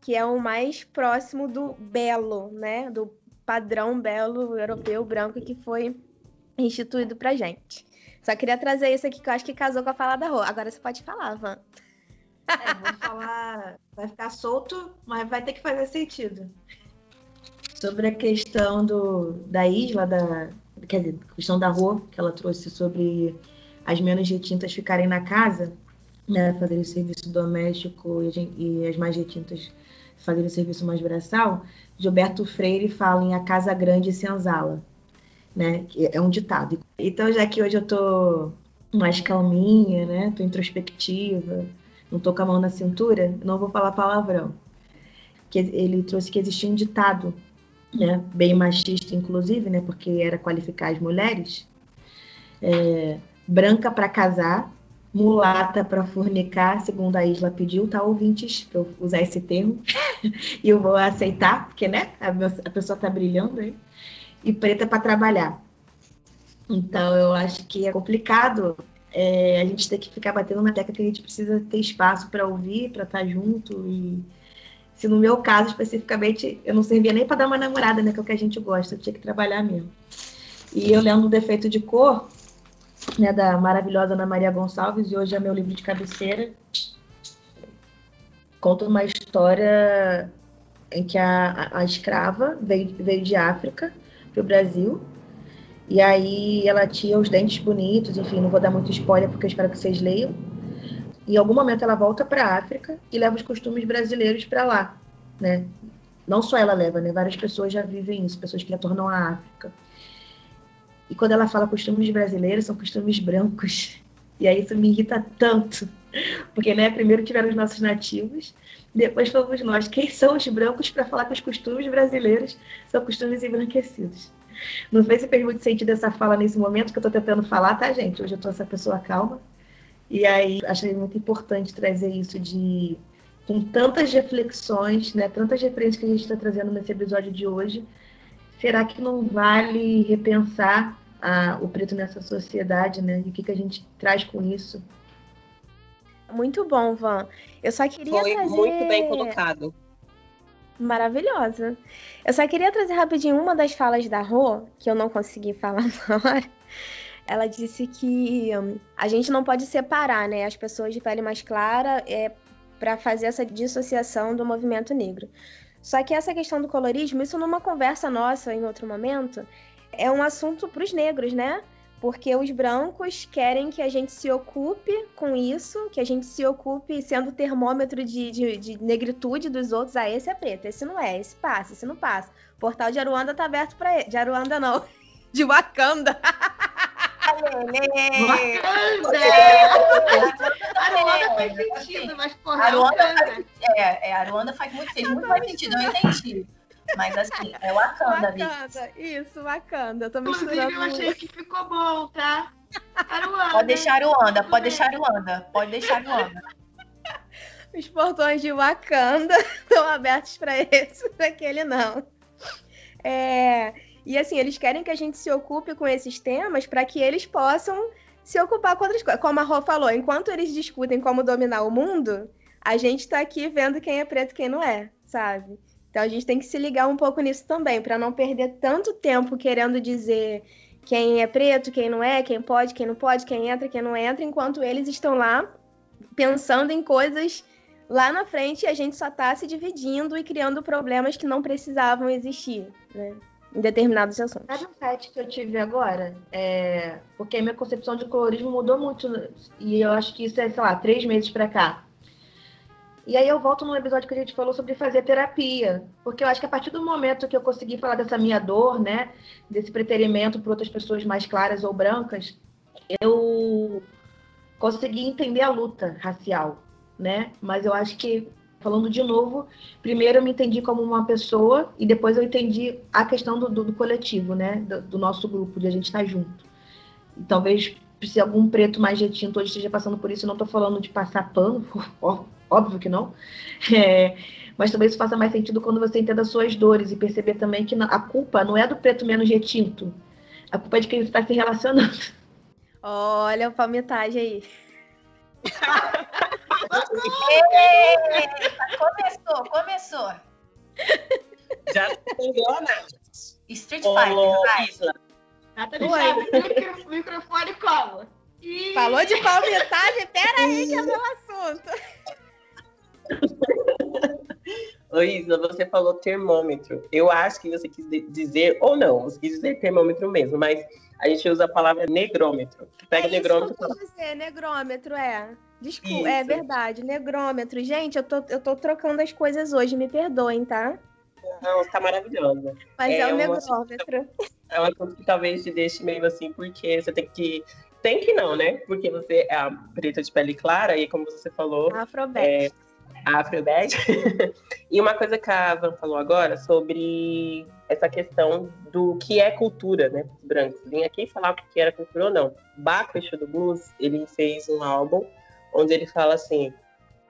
que é o mais próximo do belo, né? Do padrão belo europeu branco que foi instituído pra gente. Só queria trazer isso aqui que eu acho que casou com a fala da rua. Agora você pode falar, Van. É, vou falar, vai ficar solto, mas vai ter que fazer sentido. Sobre a questão do, da isla, da, quer dizer, questão da rua, que ela trouxe sobre as menos retintas ficarem na casa, né, fazerem serviço doméstico e, as mais retintas fazerem serviço mais braçal, Gilberto Freire fala em A Casa Grande e Senzala, né, é um ditado. Então, já que hoje eu tô mais calminha, né, tô introspectiva, não tô com a mão na cintura, não vou falar palavrão. Que ele trouxe que existia um ditado, né, bem machista inclusive, né, porque era qualificar as mulheres, é, branca para casar, mulata para fornicar, segundo a Isla pediu, tá, ouvintes, para eu usar esse termo, *laughs* e eu vou aceitar, porque, né, a, a pessoa tá brilhando aí, e preta para trabalhar. Então, eu acho que é complicado é, a gente ter que ficar batendo na tecla que a gente precisa ter espaço para ouvir, para estar tá junto, e se no meu caso, especificamente, eu não servia nem para dar uma namorada, né, que é o que a gente gosta, eu tinha que trabalhar mesmo. E eu lendo o Defeito de Cor, né, da maravilhosa Ana Maria Gonçalves, e hoje é meu livro de cabeceira. Conta uma história em que a, a escrava veio, veio de África para o Brasil, e aí ela tinha os dentes bonitos, enfim, não vou dar muito spoiler porque eu espero que vocês leiam. Em algum momento ela volta para a África e leva os costumes brasileiros para lá, né? Não só ela leva, né? Várias pessoas já vivem isso, pessoas que retornam à África. E quando ela fala costumes brasileiros, são costumes brancos. E aí isso me irrita tanto. Porque, né, primeiro tiveram os nossos nativos, depois fomos nós. Quem são os brancos para falar que os costumes brasileiros são costumes embranquecidos? Não sei se fez muito sentido essa fala nesse momento que eu estou tentando falar, tá, gente? Hoje eu estou essa pessoa calma. E aí achei muito importante trazer isso de com tantas reflexões, né, tantas referências que a gente está trazendo nesse episódio de hoje, será que não vale repensar a, o preto nessa sociedade, né? E o que, que a gente traz com isso. Muito bom, Van. Eu só queria Foi trazer... muito bem colocado. Maravilhosa. Eu só queria trazer rapidinho uma das falas da Rô, que eu não consegui falar *laughs* na hora. Ela disse que hum, a gente não pode separar né, as pessoas de pele mais clara é, para fazer essa dissociação do movimento negro. Só que essa questão do colorismo, isso numa conversa nossa em outro momento, é um assunto para os negros, né? Porque os brancos querem que a gente se ocupe com isso, que a gente se ocupe sendo termômetro de, de, de negritude dos outros. Ah, esse é preto, esse não é, esse passa, esse não passa. O portal de Aruanda tá aberto para ele. De Aruanda não, *laughs* de Wakanda. Aruanda faz sentido, mas porra. Aruanda, faz, é, é, Aruanda faz muito, fez muito mais sentido, eu entendi. Mas assim, *laughs* é Wakanda, Wakanda, isso, Wakanda. Eu tô Inclusive, eu achei que ficou bom, tá? Aruanda. Pode deixar Aruanda, pode deixar Aruanda, pode deixar Aruanda. Os portões de Wakanda *laughs* estão abertos para esse, para aquele não. É, e assim, eles querem que a gente se ocupe com esses temas para que eles possam se ocupar com outras coisas. Como a Rô falou, enquanto eles discutem como dominar o mundo, a gente está aqui vendo quem é preto e quem não é, sabe? Então a gente tem que se ligar um pouco nisso também, para não perder tanto tempo querendo dizer quem é preto, quem não é, quem pode, quem não pode, quem entra, quem não entra, enquanto eles estão lá pensando em coisas lá na frente e a gente só está se dividindo e criando problemas que não precisavam existir, né? Em determinados assuntos. Sabe um site que eu tive agora? É... Porque a minha concepção de colorismo mudou muito. E eu acho que isso é, sei lá, três meses para cá. E aí eu volto no episódio que a gente falou sobre fazer terapia. Porque eu acho que a partir do momento que eu consegui falar dessa minha dor, né? Desse preterimento para outras pessoas mais claras ou brancas, eu consegui entender a luta racial, né? Mas eu acho que, falando de novo, primeiro eu me entendi como uma pessoa e depois eu entendi a questão do, do, do coletivo, né? Do, do, nosso grupo, de a gente estar junto. E talvez se algum preto mais retinto hoje esteja passando por isso, eu não estou falando de passar pano, *laughs* óbvio que não. É, mas talvez isso faça mais sentido quando você entenda as suas dores e perceber também que a culpa não é do preto menos retinto. A culpa é de quem está se relacionando. Olha a palmitagem aí. Começou, começou. Já entendeu, né? Street Fighter, vai. Isla. Nathalie, microfone como? Falou de palmitagem? Pera aí que é meu assunto. Ô Isa, você falou termômetro. Eu acho que você quis dizer, ou não, você quis dizer termômetro mesmo, mas a gente usa a palavra negrômetro. Pega é negrômetro. Isso que eu dizer, negrômetro, é. Desculpa, é verdade, negrômetro. Gente, eu tô, eu tô trocando as coisas hoje, me perdoem, tá? Não, tá maravilhosa. Mas é, é o negrômetro. É uma coisa que talvez te deixe meio assim, porque você tem que. Tem que não, né? Porque você é a preta de pele clara, e como você falou. Afrobete. É, *laughs* e uma coisa que a Van falou agora sobre essa questão do que é cultura, né, os brancos. Vim aqui falar o que era cultura ou não. Baco do Blues, ele fez um álbum onde ele fala assim,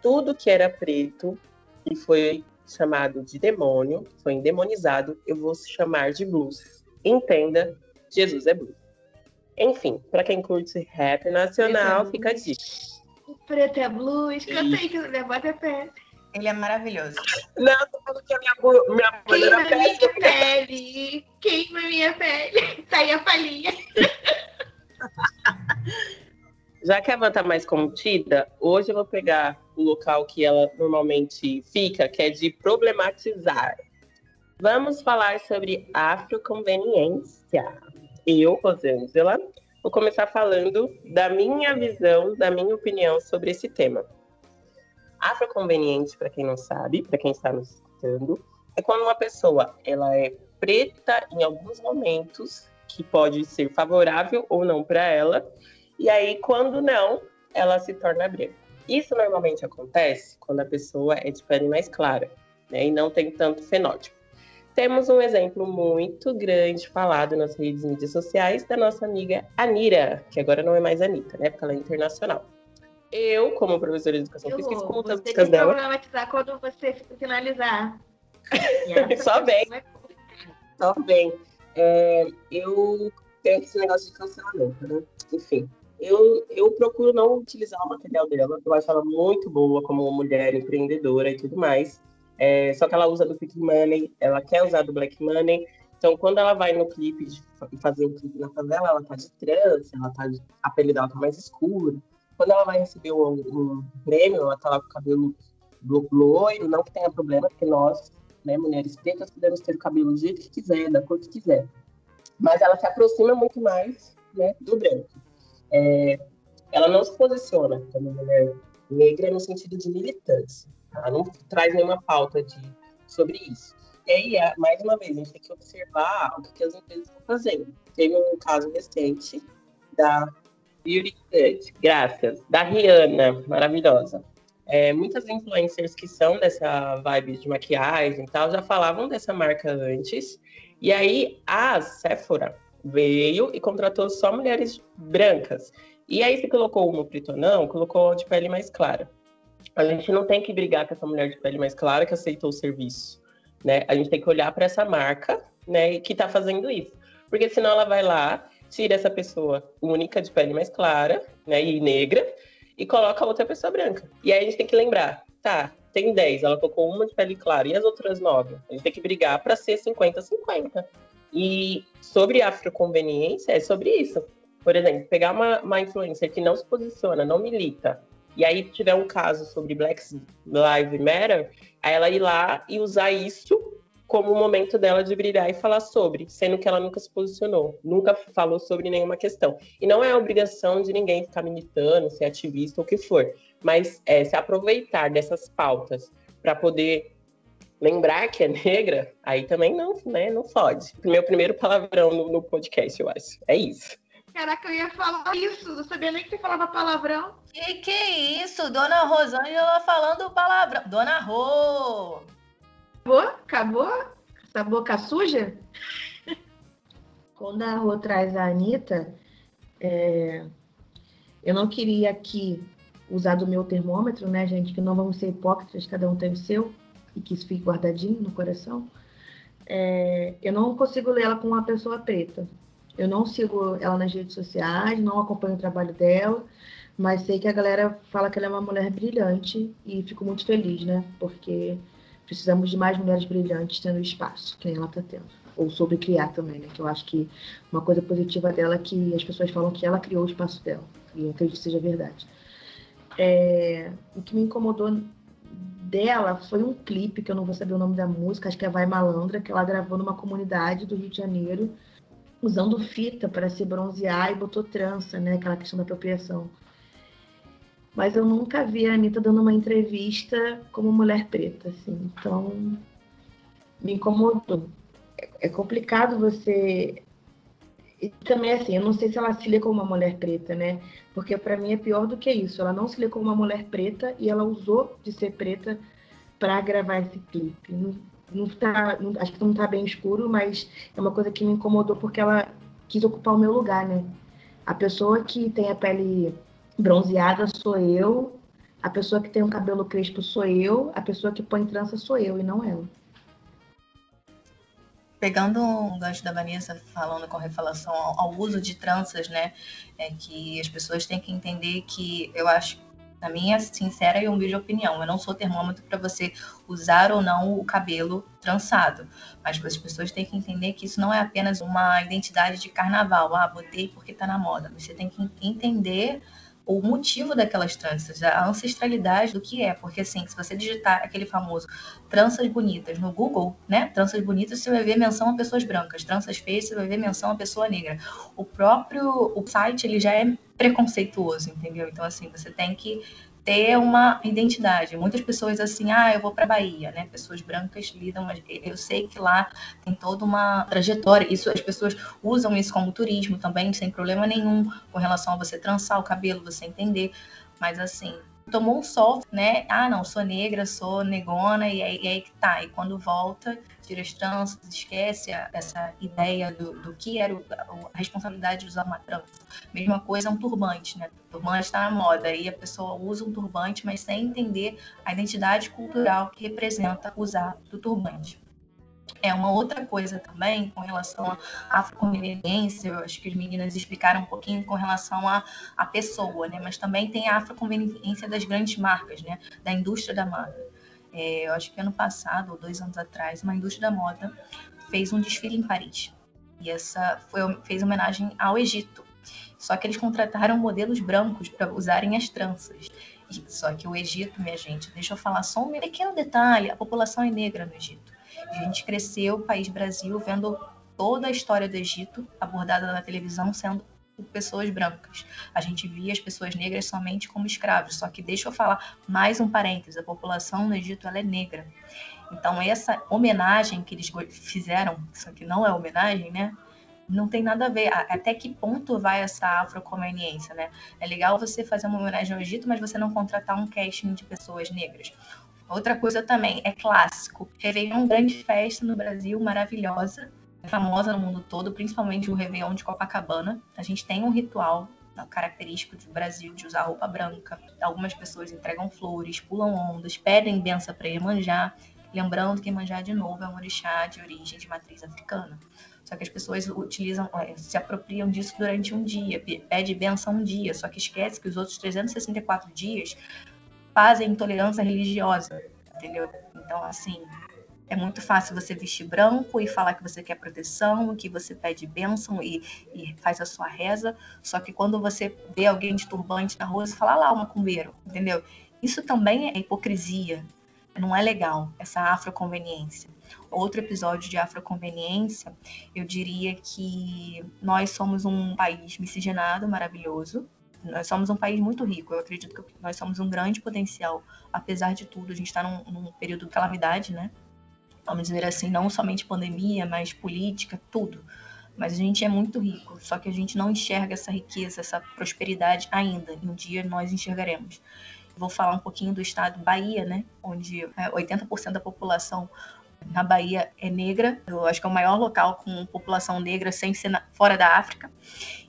tudo que era preto e foi chamado de demônio, foi endemonizado, eu vou chamar de blues. Entenda, Jesus é blues. Enfim, para quem curte rap nacional, fica a dica. O preto é blues, canta aí que minha voz é pé. Ele é maravilhoso. Não, tô falando que a minha, minha voz era pele. minha pele, queima minha pele, sai a palhinha. *laughs* Já que a Van tá mais contida, hoje eu vou pegar o local que ela normalmente fica, que é de problematizar. Vamos falar sobre afroconveniência. Eu, Rosângela, vou começar falando da minha visão, da minha opinião sobre esse tema. Afroconveniente, para quem não sabe, para quem está nos escutando, é quando uma pessoa ela é preta em alguns momentos, que pode ser favorável ou não para ela, e aí quando não, ela se torna branca. Isso normalmente acontece quando a pessoa é de pele mais clara, né, e não tem tanto fenótipo. Temos um exemplo muito grande falado nas redes mídias sociais da nossa amiga Anira, que agora não é mais Anitta, né? Porque ela é internacional. Eu, como professora de educação física, escuto as músicas dela. Você tem quando você finalizar. *laughs* Só bem. Só bem. É, eu tenho esse negócio de cancelamento, né? Enfim. Eu, eu procuro não utilizar o material dela. Eu acho ela muito boa como mulher empreendedora e tudo mais. É, só que ela usa do Quick Money, ela quer usar do Black Money. Então, quando ela vai no clipe, de fazer um clipe na favela, ela tá de trança, ela tá de, a pele dela tá mais escura. Quando ela vai receber um, um prêmio, ela tá lá com o cabelo loiro, não que tenha problema, porque nós, né, mulheres pretas, podemos ter o cabelo do jeito que quiser, da cor que quiser. Mas ela se aproxima muito mais né, do branco. É, ela não se posiciona como mulher negra no sentido de militância. Ela não traz nenhuma pauta de, sobre isso. E aí, é, mais uma vez, a gente tem que observar o que, as empresas estão fazendo. Teve um caso recente da Beauty Cut, graças, da Rihanna, maravilhosa. É, muitas influencers que são dessa vibe de maquiagem e tal já falavam dessa marca antes. E aí a Sephora veio e contratou só mulheres brancas. E aí se colocou uma preto não, colocou de pele mais clara. A gente não tem que brigar com essa mulher de pele mais clara que aceitou o serviço, né? A gente tem que olhar para essa marca, né, que está fazendo isso. Porque senão ela vai lá, tira essa pessoa única de pele mais clara, né, e negra, e coloca outra pessoa branca. E aí a gente tem que lembrar, tá, tem 10, ela colocou uma de pele clara, e as outras 9? A gente tem que brigar para ser 50-50. E sobre afroconveniência, é sobre isso. Por exemplo, pegar uma, uma influencer que não se posiciona, não milita, e aí tiver um caso sobre Black Lives Matter, ela ir lá e usar isso como o momento dela de brilhar e falar sobre, sendo que ela nunca se posicionou, nunca falou sobre nenhuma questão. E não é obrigação de ninguém ficar militando, ser ativista o que for, mas é, se aproveitar dessas pautas para poder lembrar que é negra, aí também não, né, não pode. Meu primeiro palavrão no, no podcast, eu acho. É isso. Caraca, eu ia falar isso, não sabia nem que você falava palavrão. Que que é isso? Dona Rosângela falando palavrão. Dona Rô! Acabou? Acabou? Essa boca suja? Quando a Rô traz a Anitta, é... eu não queria aqui usar do meu termômetro, né, gente? Que não vamos ser hipócritas, cada um tem o seu, e que isso fique guardadinho no coração. É... eu não consigo ler ela com uma pessoa preta. Eu não sigo ela nas redes sociais, não acompanho o trabalho dela, mas sei que a galera fala que ela é uma mulher brilhante e fico muito feliz, né? Porque precisamos de mais mulheres brilhantes tendo espaço, que nem ela está tendo. Ou sobre criar também, né? Que eu acho que uma coisa positiva dela é que as pessoas falam que ela criou o espaço dela. E eu acredito que seja verdade. É... O que me incomodou dela foi um clipe, que eu não vou saber o nome da música, acho que é Vai Malandra, que ela gravou numa comunidade do Rio de Janeiro usando fita para se bronzear e botou trança, né? Aquela questão da apropriação. Mas eu nunca vi a Anitta dando uma entrevista como mulher preta, assim. Então, me incomodou. É complicado você. E também, assim, eu não sei se ela se lê como uma mulher preta, né? Porque para mim é pior do que isso. Ela não se lê como uma mulher preta e ela usou de ser preta para gravar esse clipe não tá, não, acho que não tá bem escuro, mas é uma coisa que me incomodou porque ela quis ocupar o meu lugar, né? A pessoa que tem a pele bronzeada sou eu, a pessoa que tem um cabelo crespo sou eu, a pessoa que põe trança sou eu e não ela. Pegando um gancho da Vanessa falando com relação ao, ao uso de tranças, né? É que as pessoas têm que entender que eu acho na minha sincera e humilde opinião. Eu não sou termômetro para você usar ou não o cabelo trançado, mas as pessoas têm que entender que isso não é apenas uma identidade de carnaval. Ah, botei porque está na moda. Você tem que entender o motivo daquelas tranças, a ancestralidade do que é. Porque, assim, se você digitar aquele famoso tranças bonitas no Google, né? Tranças bonitas, você vai ver menção a pessoas brancas. Tranças feias, você vai ver menção a pessoa negra. O próprio o site, ele já é preconceituoso, entendeu? Então, assim, você tem que ter uma identidade. Muitas pessoas assim, ah, eu vou para Bahia, né? Pessoas brancas lidam, eu sei que lá tem toda uma trajetória. Isso as pessoas usam isso como turismo também, sem problema nenhum, com relação a você trançar o cabelo, você entender. Mas assim, tomou um sol, né? Ah, não, sou negra, sou negona, e aí, e aí que tá. E quando volta, tira as tranças, esquece a, essa ideia do, do que era o, a responsabilidade de usar uma trança. Mesma coisa um turbante, né? O turbante está na moda, aí a pessoa usa um turbante, mas sem entender a identidade cultural que representa usar do turbante. É uma outra coisa também com relação à afroconveniência, eu acho que as meninas explicaram um pouquinho com relação à, à pessoa, né? Mas também tem a afroconveniência das grandes marcas, né? Da indústria da moda. É, eu acho que ano passado, ou dois anos atrás, uma indústria da moda fez um desfile em Paris. E essa foi, fez homenagem ao Egito. Só que eles contrataram modelos brancos para usarem as tranças. Só que o Egito, minha gente, deixa eu falar só um pequeno detalhe: a população é negra no Egito. A gente cresceu, país Brasil, vendo toda a história do Egito abordada na televisão sendo por pessoas brancas. A gente via as pessoas negras somente como escravos. Só que deixa eu falar mais um parênteses: a população no Egito ela é negra. Então essa homenagem que eles fizeram, isso aqui não é homenagem, né? Não tem nada a ver. Até que ponto vai essa afroconveniência, né? É legal você fazer uma homenagem ao Egito, mas você não contratar um casting de pessoas negras. Outra coisa também é clássico. Réveillon, grande festa no Brasil, maravilhosa, famosa no mundo todo, principalmente o Réveillon de Copacabana. A gente tem um ritual característico do Brasil de usar roupa branca. Algumas pessoas entregam flores, pulam ondas, pedem benção para Iemanjá. Lembrando que Iemanjá, de novo, é um orixá de origem de matriz africana. Só que as pessoas utilizam, é, se apropriam disso durante um dia, pede benção um dia, só que esquece que os outros 364 dias fazem intolerância religiosa, entendeu? Então, assim, É muito fácil você vestir branco e falar que você quer proteção, que você pede bênção e, e faz a sua reza. Só que quando você vê alguém de turbante na rua, você fala ah lá, o macumbeiro, entendeu? Isso também é hipocrisia. Não é legal, essa afroconveniência. Outro episódio de afroconveniência, eu diria que nós somos um país miscigenado, maravilhoso, nós somos um país muito rico. Eu acredito que nós somos um grande potencial, apesar de tudo. A gente está num, num, período de calamidade, né? vamos dizer assim, não somente pandemia, mas política, tudo. Mas a gente é muito rico, só que a gente não enxerga essa riqueza, essa prosperidade ainda. Um dia nós enxergaremos. Vou falar um pouquinho do estado Bahia, né? Onde 80% é, da população na Bahia é negra. Eu acho que é o maior local com população negra sem ser na, fora da África.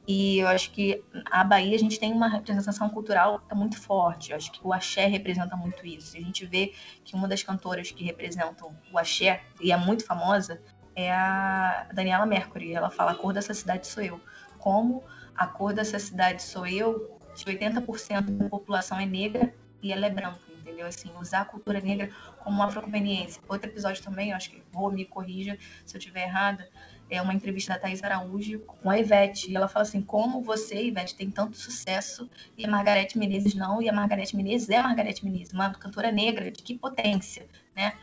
E eu acho que a Bahia a gente tem uma representação cultural muito forte. Eu acho que o axé representa muito isso. A gente vê que uma das cantoras que representam o axé e é muito famosa é a Daniela Mercury. Ela fala: "A cor dessa cidade sou eu". Como a cor dessa cidade sou eu, de 80% da população é negra e ela é branca, entendeu? Assim, usar a cultura negra como uma afroconveniência. Outro episódio também, eu acho que vou me corrija se eu estiver errada, é uma entrevista da Thais Araújo com a Ivete. E ela fala assim: como você, Ivete, tem tanto sucesso e a Margarete Menezes não, e a Margarete Menezes é a Margarete Menezes, uma cantora negra, de que potência, né?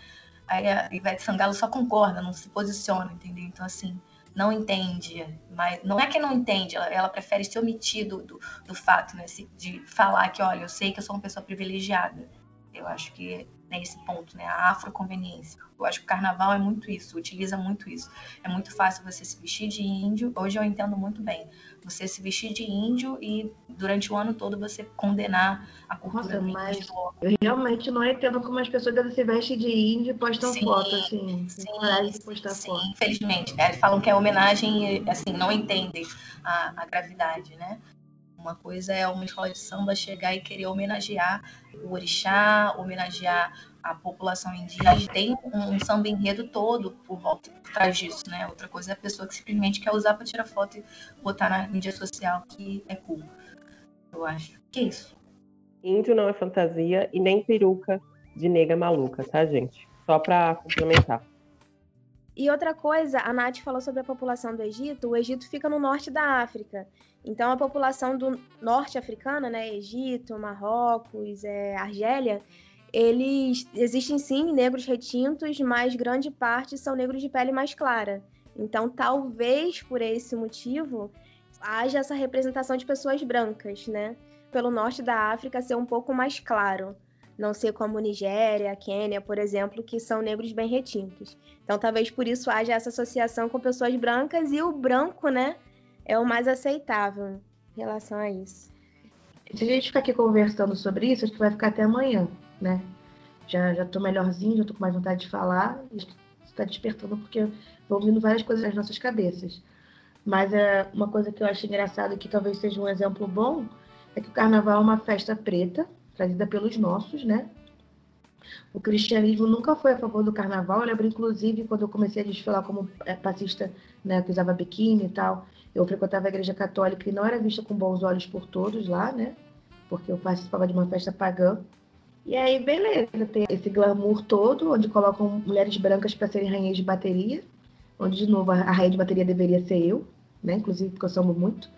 Aí a Ivete Sangalo só concorda, não se posiciona, entendeu? Então, assim, não entende, mas não é que não entende, ela, ela prefere se omitir do, do, do fato, né? De falar que, olha, eu sei que eu sou uma pessoa privilegiada. Eu acho que nesse ponto, né? A afroconveniência. Eu acho que o carnaval é muito isso, utiliza muito isso. É muito fácil você se vestir de índio. Hoje eu entendo muito bem. Você se vestir de índio e durante o ano todo você condenar a cultura Nossa, mas eu realmente não entendo como as pessoas se vestem de índio e postam sim, foto, assim. Sim, postar sim, foto. infelizmente. Né? Falam que é homenagem, assim, não entendem a, a gravidade, né? Uma coisa é uma escola de samba chegar e querer homenagear o orixá, homenagear a população indígena. Tem um samba enredo todo por volta por trás disso, né? Outra coisa é a pessoa que simplesmente quer usar para tirar foto e botar na mídia social que é cool. Eu acho. Que é isso? Índio não é fantasia e nem peruca de nega maluca, tá, gente? Só para complementar. E outra coisa, a Nath falou sobre a população do Egito. O Egito fica no norte da África. Então, a população do norte africana, né, Egito, Marrocos, é, Argélia, eles existem sim negros retintos, mas grande parte são negros de pele mais clara. Então, talvez por esse motivo haja essa representação de pessoas brancas, né? Pelo norte da África ser um pouco mais claro, não ser como Nigéria, Quênia, por exemplo, que são negros bem retintos. Então, talvez por isso haja essa associação com pessoas brancas e o branco, né, é o mais aceitável em relação a isso. Se a gente ficar aqui conversando sobre isso, acho que vai ficar até amanhã, né? Já, já tô melhorzinho, já tô com mais vontade de falar. Está despertando porque vão vindo várias coisas nas nossas cabeças. Mas é uma coisa que eu acho engraçado que talvez seja um exemplo bom é que o carnaval é uma festa preta, trazida pelos nossos, né? O cristianismo nunca foi a favor do carnaval. Eu lembro, inclusive, quando eu comecei a desfilar como é, passista, né, que usava biquíni e tal, eu frequentava a igreja católica e não era vista com bons olhos por todos lá, né? Porque eu participava de uma festa pagã. E aí, beleza, tem esse glamour todo, onde colocam mulheres brancas para serem rainhas de bateria, onde, de novo, a rainha de bateria deveria ser eu, né? Inclusive, porque eu somos muito.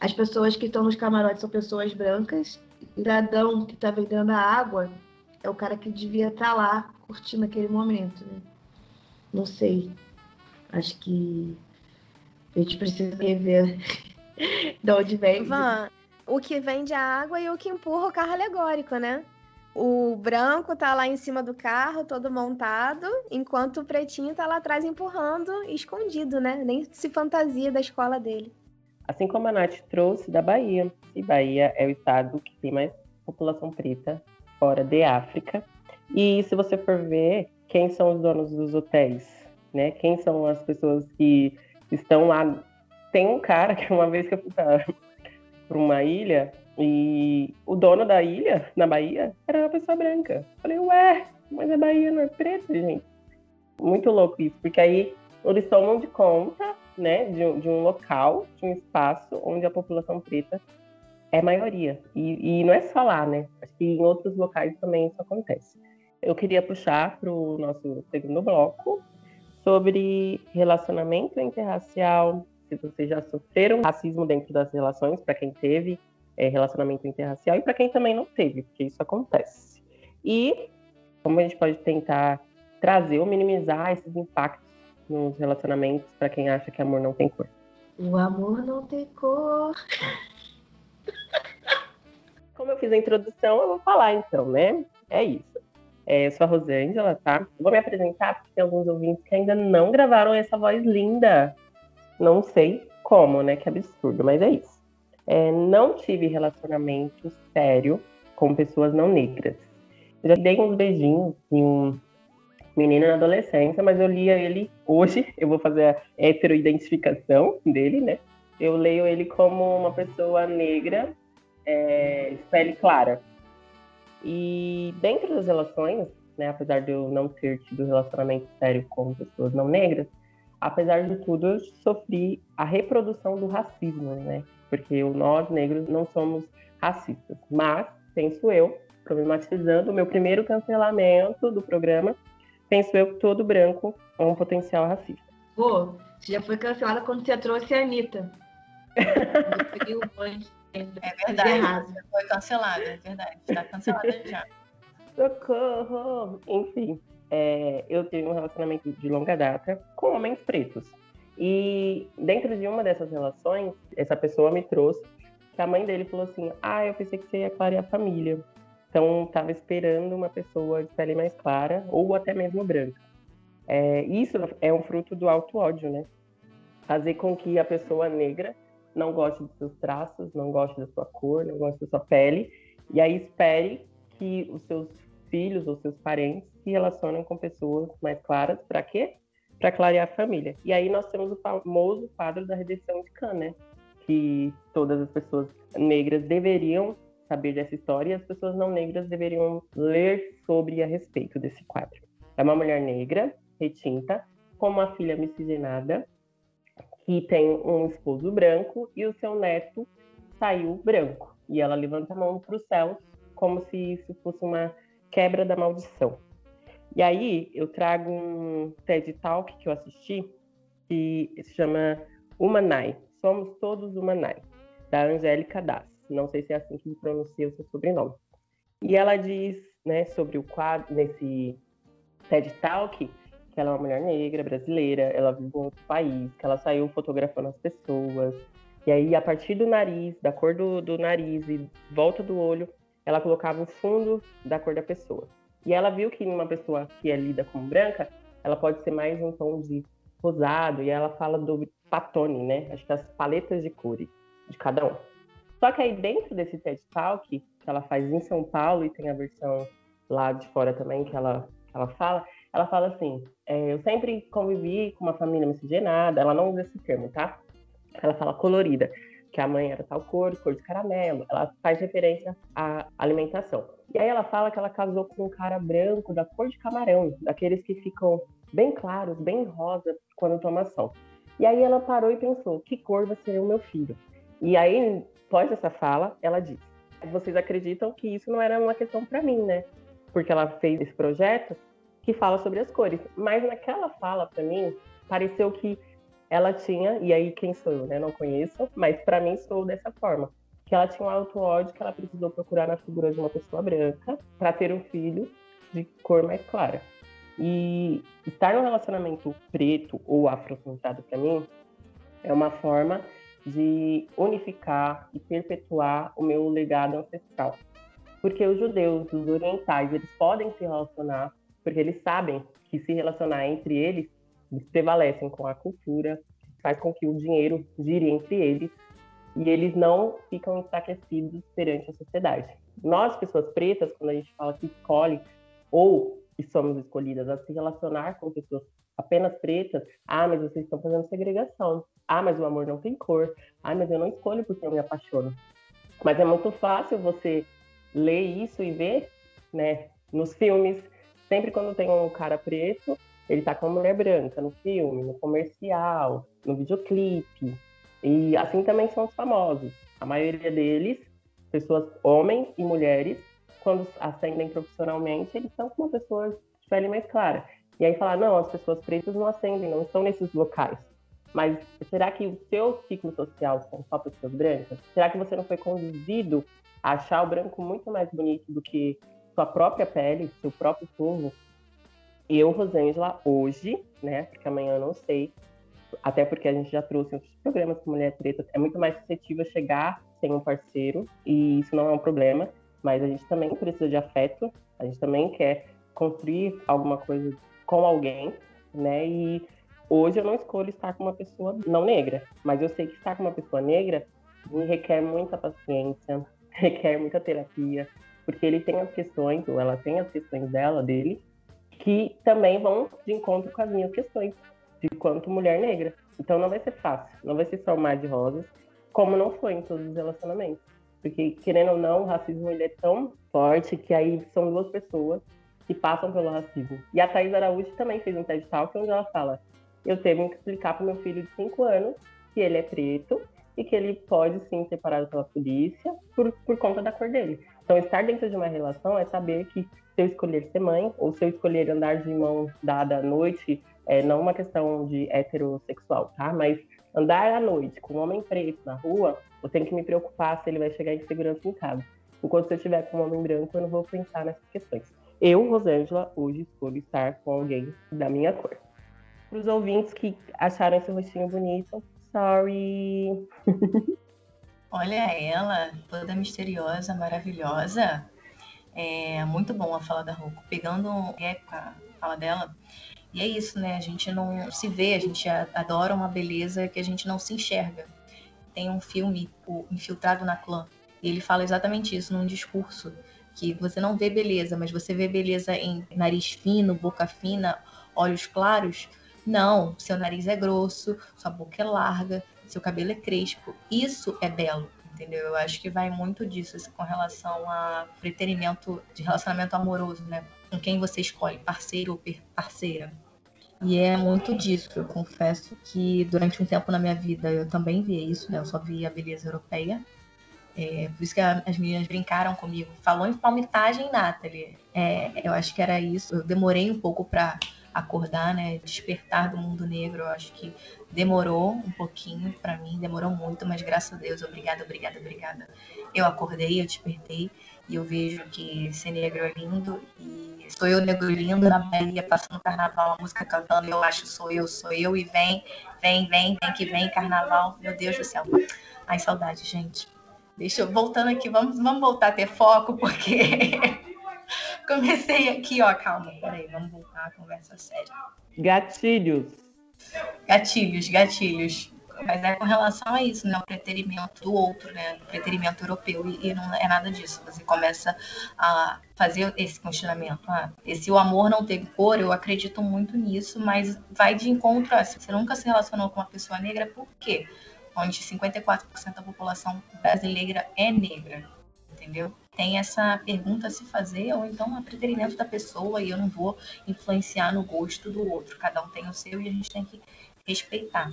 As pessoas que estão nos camarotes são pessoas brancas. Cidadão que está vendendo a água é o cara que devia estar tá lá curtindo aquele momento, né? Não sei. Acho que a gente precisa rever *laughs* de onde vem. Van, o que vende a água e o que empurra o carro alegórico, né? O branco tá lá em cima do carro, todo montado, enquanto o pretinho tá lá atrás empurrando, escondido, né? Nem se fantasia da escola dele. Assim como a Nath trouxe da Bahia. E Bahia é o estado que tem mais população preta fora de África. E se você for ver quem são os donos dos hotéis, né? Quem são as pessoas que estão lá. Tem um cara que uma vez que eu fui para uma ilha e o dono da ilha, na Bahia, era uma pessoa branca. Falei, ué, mas a Bahia não é preta, gente. Muito louco isso, porque aí eles tomam de conta né, de, de um local, de um espaço onde a população preta é maioria. E, e, não é só lá, né? Acho que em outros locais também isso acontece. eu queria puxar para o nosso segundo bloco sobre relacionamento interracial, se vocês já sofreram racismo dentro das relações, para quem teve é, relacionamento interracial e para quem também não teve, porque isso acontece. E como a gente pode tentar trazer ou minimizar esses impactos nos relacionamentos para quem acha que amor não tem cor. O amor não tem cor. Fiz a introdução, eu vou falar então, né? É isso. É, eu sou a Rosângela, tá? Vou me apresentar porque tem alguns ouvintes que ainda não gravaram essa voz linda. Não sei como, né? Que absurdo, mas é isso. É, não tive relacionamento sério com pessoas não negras. Eu já dei uns beijinhos em um menino na adolescência, mas eu lia ele hoje, eu vou fazer a heteroidentificação dele, né? Eu leio ele como uma pessoa negra, é, pele clara. E dentro das relações, né, apesar de eu não ter tido relacionamento sério com pessoas não negras, apesar de tudo, eu sofri a reprodução do racismo, né? Porque nós negros não somos racistas. Mas, penso eu, problematizando o meu primeiro cancelamento do programa, penso eu que todo branco é um potencial racista. Pô, você já foi cancelada quando você trouxe a Anitta. *laughs* é verdade, foi cancelada, é verdade. Está cancelada *laughs* já. Socorro! Enfim, é, eu tenho um relacionamento de longa data com homens pretos. E dentro de uma dessas relações, essa pessoa me trouxe que a mãe dele falou assim: Ah, eu pensei que você ia clarear a família. Então, estava esperando uma pessoa de pele mais clara ou até mesmo branca. É, isso é um fruto do alto ódio, né? Fazer com que a pessoa negra não goste dos seus traços, não goste da sua cor, não goste da sua pele, e aí espere que os seus filhos ou seus parentes se relacionem com pessoas mais claras, para quê? Para clarear a família. E aí nós temos o famoso quadro da redenção de Khan, né? Que todas as pessoas negras deveriam saber dessa história e as pessoas não negras deveriam ler sobre e a respeito desse quadro. É uma mulher negra, retinta, com uma filha miscigenada, que tem um esposo branco e o seu neto saiu branco. E ela levanta a mão para o céu, como se isso fosse uma quebra da maldição. E aí eu trago um TED Talk que eu assisti, que se chama Humanai. Somos todos Humanai, da Angélica Das. Não sei se é assim que pronuncia o seu sobrenome. E ela diz, né, sobre o quadro, nesse TED Talk, que ela é uma mulher negra, brasileira, ela vive em outro país, que ela saiu fotografando as pessoas. E aí, a partir do nariz, da cor do, do nariz e volta do olho, ela colocava o fundo da cor da pessoa. E ela viu que uma pessoa que é lida como branca, ela pode ser mais um tom de rosado, e ela fala do patone, né? Acho que as paletas de cores de cada um. Só que aí dentro desse TED Talk, que ela faz em São Paulo, e tem a versão lá de fora também que ela, que ela fala, ela fala assim: é, eu sempre convivi com uma família miscigenada, ela não usa esse termo, tá? Ela fala colorida, que a mãe era tal cor, cor de caramelo, ela faz referência à alimentação. E aí ela fala que ela casou com um cara branco da cor de camarão, daqueles que ficam bem claros, bem rosa quando toma sol. E aí ela parou e pensou: que cor vai ser o meu filho? E aí, após essa fala, ela disse: vocês acreditam que isso não era uma questão para mim, né? Porque ela fez esse projeto que fala sobre as cores. Mas naquela fala, para mim, pareceu que ela tinha, e aí quem sou eu, né? Não conheço, mas para mim sou dessa forma. Que ela tinha um auto-ódio que ela precisou procurar na figura de uma pessoa branca para ter um filho de cor mais clara. E estar num relacionamento preto ou afrocentrado para mim é uma forma de unificar e perpetuar o meu legado ancestral. Porque os judeus, os orientais, eles podem se relacionar porque eles sabem que se relacionar entre eles, eles prevalecem com a cultura, faz com que o dinheiro gire entre eles e eles não ficam enfraquecidos perante a sociedade. Nós, pessoas pretas, quando a gente fala que escolhe ou que somos escolhidas a se relacionar com pessoas apenas pretas, ah, mas vocês estão fazendo segregação. Ah, mas o amor não tem cor. Ah, mas eu não escolho porque eu me apaixono. Mas é muito fácil você ler isso e ver, né, nos filmes, sempre quando tem um cara preto, ele tá com uma mulher branca no filme, no comercial, no videoclipe. E assim também são os famosos. A maioria deles, pessoas, homens e mulheres, quando ascendem profissionalmente, eles são com uma pessoa de pele mais clara. E aí falar, não, as pessoas pretas não ascendem, não estão nesses locais. Mas será que o seu ciclo social são só pessoas brancas? Será que você não foi conduzido a achar o branco muito mais bonito do que sua própria pele, seu próprio povo? Eu, Rosângela, hoje, né, porque amanhã eu não sei, até porque a gente já trouxe outros programas com mulher preta, é muito mais suscetível chegar sem um parceiro, e isso não é um problema, mas a gente também precisa de afeto, a gente também quer construir alguma coisa com alguém, né? E hoje eu não escolho estar com uma pessoa não negra, mas eu sei que estar com uma pessoa negra me requer muita paciência, *laughs* requer muita terapia, porque ele tem as questões, ou ela tem as questões dela, dele, que também vão de encontro com as minhas questões, de quanto mulher negra. Então não vai ser fácil, não vai ser só mar de rosas, como não foi em todos os relacionamentos. Porque, querendo ou não, o racismo ele é tão forte que aí são duas pessoas que passam pelo racismo. E a Thais Araújo também fez um TED Talk onde ela fala: Eu tenho que explicar para meu filho de 5 anos que ele é preto e que ele pode sim ser parado pela polícia por, por conta da cor dele. Então, estar dentro de uma relação é saber que se eu escolher ser mãe ou se eu escolher andar de mão dada à noite, é não uma questão de heterossexual, tá? Mas andar à noite com um homem preto na rua, eu tenho que me preocupar se ele vai chegar em segurança em casa. Enquanto se eu estiver com um homem branco, eu não vou pensar nessas questões. Eu, Rosângela, hoje escolho estar com alguém da minha cor. Para os ouvintes que acharam esse rostinho bonito, sorry. *laughs* Olha ela, toda misteriosa, maravilhosa. É muito bom a fala da Roku. Pegando a fala dela, e é isso, né? A gente não se vê, a gente adora uma beleza que a gente não se enxerga. Tem um filme, o Infiltrado na Clã, e ele fala exatamente isso num discurso, que você não vê beleza, mas você vê beleza em nariz fino, boca fina, olhos claros. Não, seu nariz é grosso, sua boca é larga, seu cabelo é crespo. Isso é belo entendeu? Eu acho que vai muito disso assim, com relação a preterimento de relacionamento amoroso, né? Com quem você escolhe, parceiro ou parceira. E é muito disso. Eu confesso que durante um tempo na minha vida eu também via isso, né? Eu só via a beleza europeia. É, por isso que a, as meninas brincaram comigo. Falou em palmitagem, Nathalie. É, eu acho que era isso. Eu demorei um pouco para acordar, né? Despertar do mundo negro. Eu acho que demorou um pouquinho para mim, demorou muito, mas graças a Deus, obrigada, obrigada, obrigada. Eu acordei, eu despertei e eu vejo que ser negro é lindo e sou eu negro lindo na Bahia passando carnaval, a música cantando, eu acho sou eu, sou eu e vem, vem, vem, vem que vem carnaval. Meu Deus do céu. Ai, saudade, gente. Deixa eu voltando aqui, vamos, vamos voltar a ter foco porque comecei aqui, ó, calma, peraí, vamos voltar à conversa séria. Gatilhos. Gatilhos, gatilhos. Mas é com relação a isso, né? O preterimento do outro, né? O preterimento europeu. E, e, não é nada disso. Você começa a fazer esse questionamento. Ah, esse o amor não tem cor, eu acredito muito nisso, mas vai de encontro a. Você nunca se relacionou com uma pessoa negra, por quê? Onde 54% da população brasileira é negra entendeu? Tem essa pergunta a se fazer, ou então a preterimento da pessoa, e eu não vou influenciar no gosto do outro. Cada um tem o seu e a gente tem que respeitar.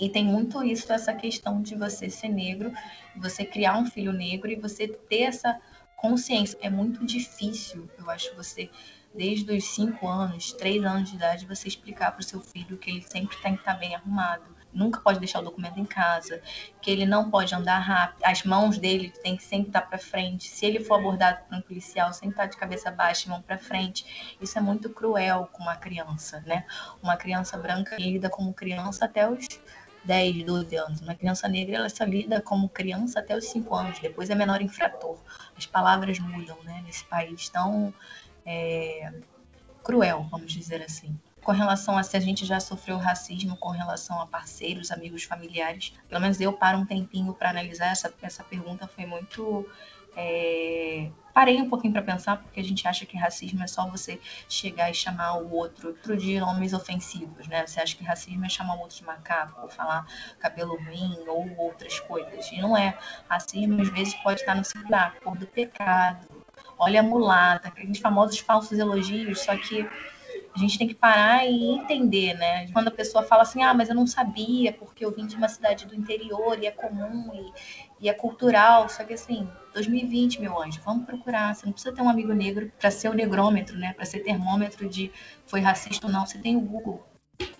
E tem muito isso, essa questão de você ser negro, você criar um filho negro e você ter essa consciência. É muito difícil, eu acho, você, desde os 5 anos, 3 anos de idade, você explicar para o seu filho que ele sempre tem que estar bem arrumado, nunca pode deixar o documento em casa, que ele não pode andar rápido, as mãos dele tem que sempre estar para frente. Se ele for abordado por um policial, sempre estar de cabeça baixa e mão para frente. Isso é muito cruel com uma criança, né? Uma criança branca lida como criança até os 10, 12 anos. Uma criança negra, ela só lida como criança até os 5 anos, depois é menor infrator. As palavras mudam, né, nesse país tão é, cruel, vamos dizer assim com relação a se a gente já sofreu racismo com relação a parceiros, amigos, familiares. Pelo menos eu paro um tempinho para analisar essa, essa pergunta, foi muito. É... Parei um pouquinho para pensar, porque a gente acha que racismo é só você chegar e chamar o outro de nomes ofensivos, né? Você acha que racismo é chamar o outro de macaco, ou falar cabelo ruim, ou outras coisas. E não é. Racismo, às vezes, pode estar no celular, cor do pecado, olha a mulata, aqueles famosos falsos elogios, só que a gente tem que parar e entender, né? Quando a pessoa fala assim, ah, mas eu não sabia porque eu vim de uma cidade do interior e é comum e, e é cultural, só que assim, 2020, meu anjo, vamos procurar. Você não precisa ter um amigo negro para ser o negrômetro, né? Para ser termômetro de foi racista ou não. Você tem o Google.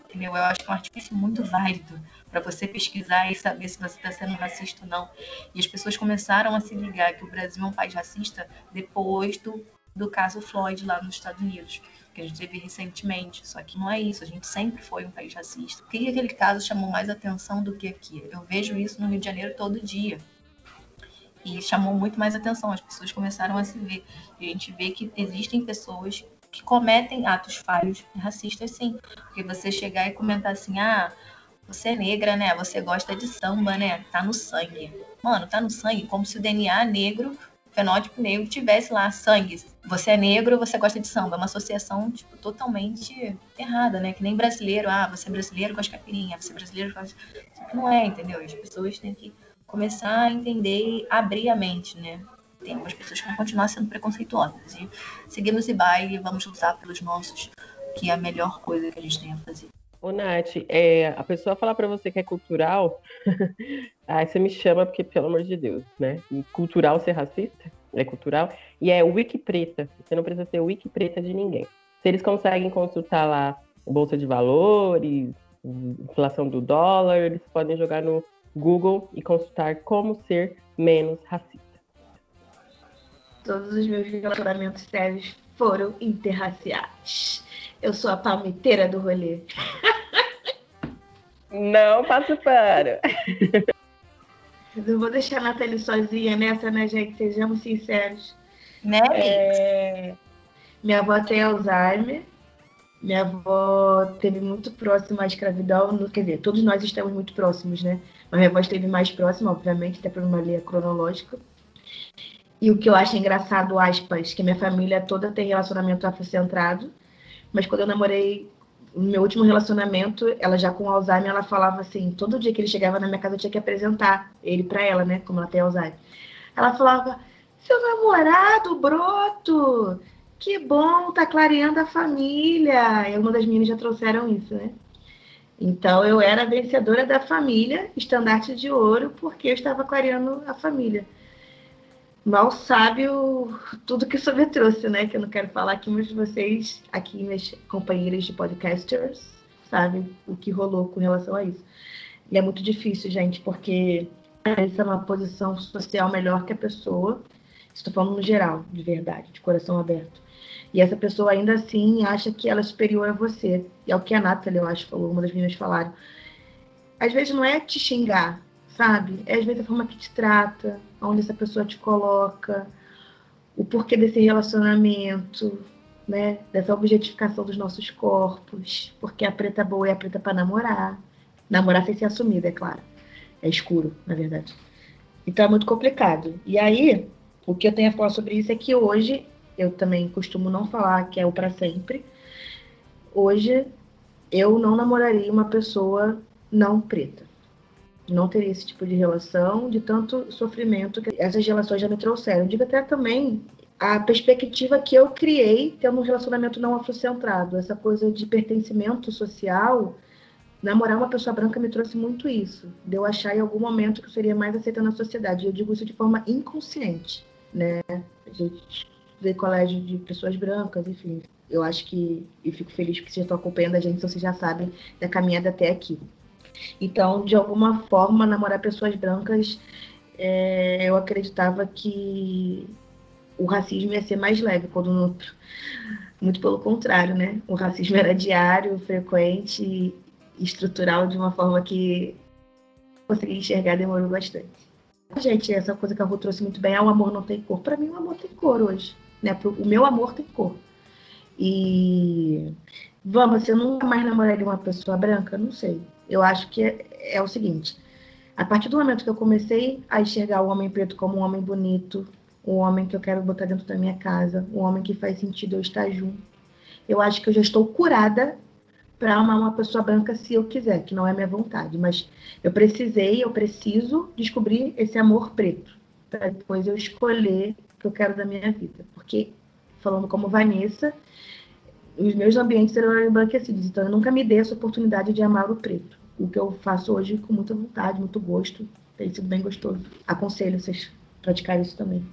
Entendeu? Eu acho que é um artifício muito válido para você pesquisar e saber se você está sendo racista ou não. E as pessoas começaram a se ligar que o Brasil é um país racista depois do, do caso Floyd lá nos Estados Unidos, que a gente teve recentemente. Só que não é isso, a gente sempre foi um país racista. Por que aquele caso chamou mais atenção do que aqui? Eu vejo isso no Rio de Janeiro todo dia. E chamou muito mais atenção, as pessoas começaram a se ver. E a gente vê que existem pessoas que cometem atos falhos racistas, sim. Porque você chegar e comentar assim, ah, você é negra, né? Você gosta de samba, né? Tá no sangue. Mano, tá no sangue, como se o DNA negro, fenótipo negro, tivesse lá sangue. Você é negro, você gosta de samba. É uma associação, tipo, totalmente errada, né? Que nem brasileiro, ah, você é brasileiro, gosta de caipirinha, você é brasileiro, gosta... Não é, entendeu? As pessoas têm que começar a entender e abrir a mente, né? Tem algumas pessoas que vão continuar sendo preconceituosas. E seguimos e baile, vamos lutar pelos nossos, que é a melhor coisa que a gente tem a fazer. Ô, Nath, é, a pessoa falar para você que é cultural, *laughs* aí você me chama porque, pelo amor de Deus, né? Cultural ser racista? É cultural. E é wiki preta. Você não precisa ser wiki preta de ninguém. Se eles conseguem consultar lá Bolsa de Valores, inflação do dólar, eles podem jogar no Google e consultar como ser menos racista. Todos os meus relacionamentos sérios foram interraciais. Eu sou a palmiteira do rolê. Não passo *laughs* Não vou deixar a Nathalie sozinha nessa, né, gente? Sejamos sinceros. Né, é... Minha avó tem Alzheimer. Minha avó teve muito próxima à escravidão. Quer dizer, todos nós estamos muito próximos, né? Mas minha avó esteve mais próxima, obviamente, até por uma linha cronológica. E o que eu acho engraçado, aspas, que minha família toda tem relacionamento afrocentrado. Mas quando eu namorei no meu último relacionamento, ela já com Alzheimer, ela falava assim, todo dia que ele chegava na minha casa eu tinha que apresentar ele para ela, né, como ela tem Alzheimer. Ela falava: "Seu namorado, broto, que bom, tá clareando a família". E uma das meninas já trouxeram isso, né? Então eu era vencedora da família, estandarte de ouro, porque eu estava clareando a família mal sabe o, tudo que o trouxe, né? Que eu não quero falar aqui, mas vocês, aqui, minhas companheiras de podcasters, sabem o que rolou com relação a isso. E é muito difícil, gente, porque essa é uma posição social melhor que a pessoa. Estou falando no geral, de verdade, de coração aberto. E essa pessoa ainda assim acha que ela é superior a você. E é o que a Nathalie, eu acho, falou, uma das meninas falaram. Às vezes não é te xingar, sabe? É às vezes a forma que te trata, onde essa pessoa te coloca, o porquê desse relacionamento, né? Dessa objetificação dos nossos corpos, porque a preta boa é a preta para namorar. Namorar sem ser assumida, é claro. É escuro, na verdade. Então é muito complicado. E aí, o que eu tenho a falar sobre isso é que hoje, eu também costumo não falar que é o para sempre. Hoje, eu não namoraria uma pessoa não preta não teria esse tipo de relação, de tanto sofrimento que essas relações já me trouxeram. Digo até também a perspectiva que eu criei tendo um relacionamento não afrocentrado, essa coisa de pertencimento social. Namorar uma pessoa branca me trouxe muito isso, de eu achar em algum momento que eu seria mais aceita na sociedade. Eu digo isso de forma inconsciente, né? A gente vê colégio de pessoas brancas, enfim. Eu acho que, e fico feliz que vocês estão acompanhando a gente, vocês já sabem da caminhada até aqui. Então, de alguma forma, namorar pessoas brancas, é, eu acreditava que o racismo ia ser mais leve quando no outro. Muito pelo contrário, né? O racismo era diário, frequente estrutural de uma forma que consegui enxergar demorou bastante. Gente, essa coisa que a Ru trouxe muito bem, ah, o amor não tem cor. Para mim, o amor tem cor hoje. Né? O meu amor tem cor. E vamos, você nunca mais namoraria uma pessoa branca? Não sei. Eu acho que é, é, o seguinte: a partir do momento que eu comecei a enxergar o homem preto como um homem bonito, um homem que eu quero botar dentro da minha casa, um homem que faz sentido eu estar junto, eu acho que eu já estou curada para amar uma pessoa branca se eu quiser, que não é minha vontade, mas eu precisei, eu preciso descobrir esse amor preto para depois eu escolher o que eu quero da minha vida, porque falando como Vanessa, os meus ambientes eram embranquecidos, então eu nunca me dei essa oportunidade de amar o preto o que eu faço hoje com muita vontade, muito gosto, Tem sido bem gostoso. Aconselho vocês praticar isso também.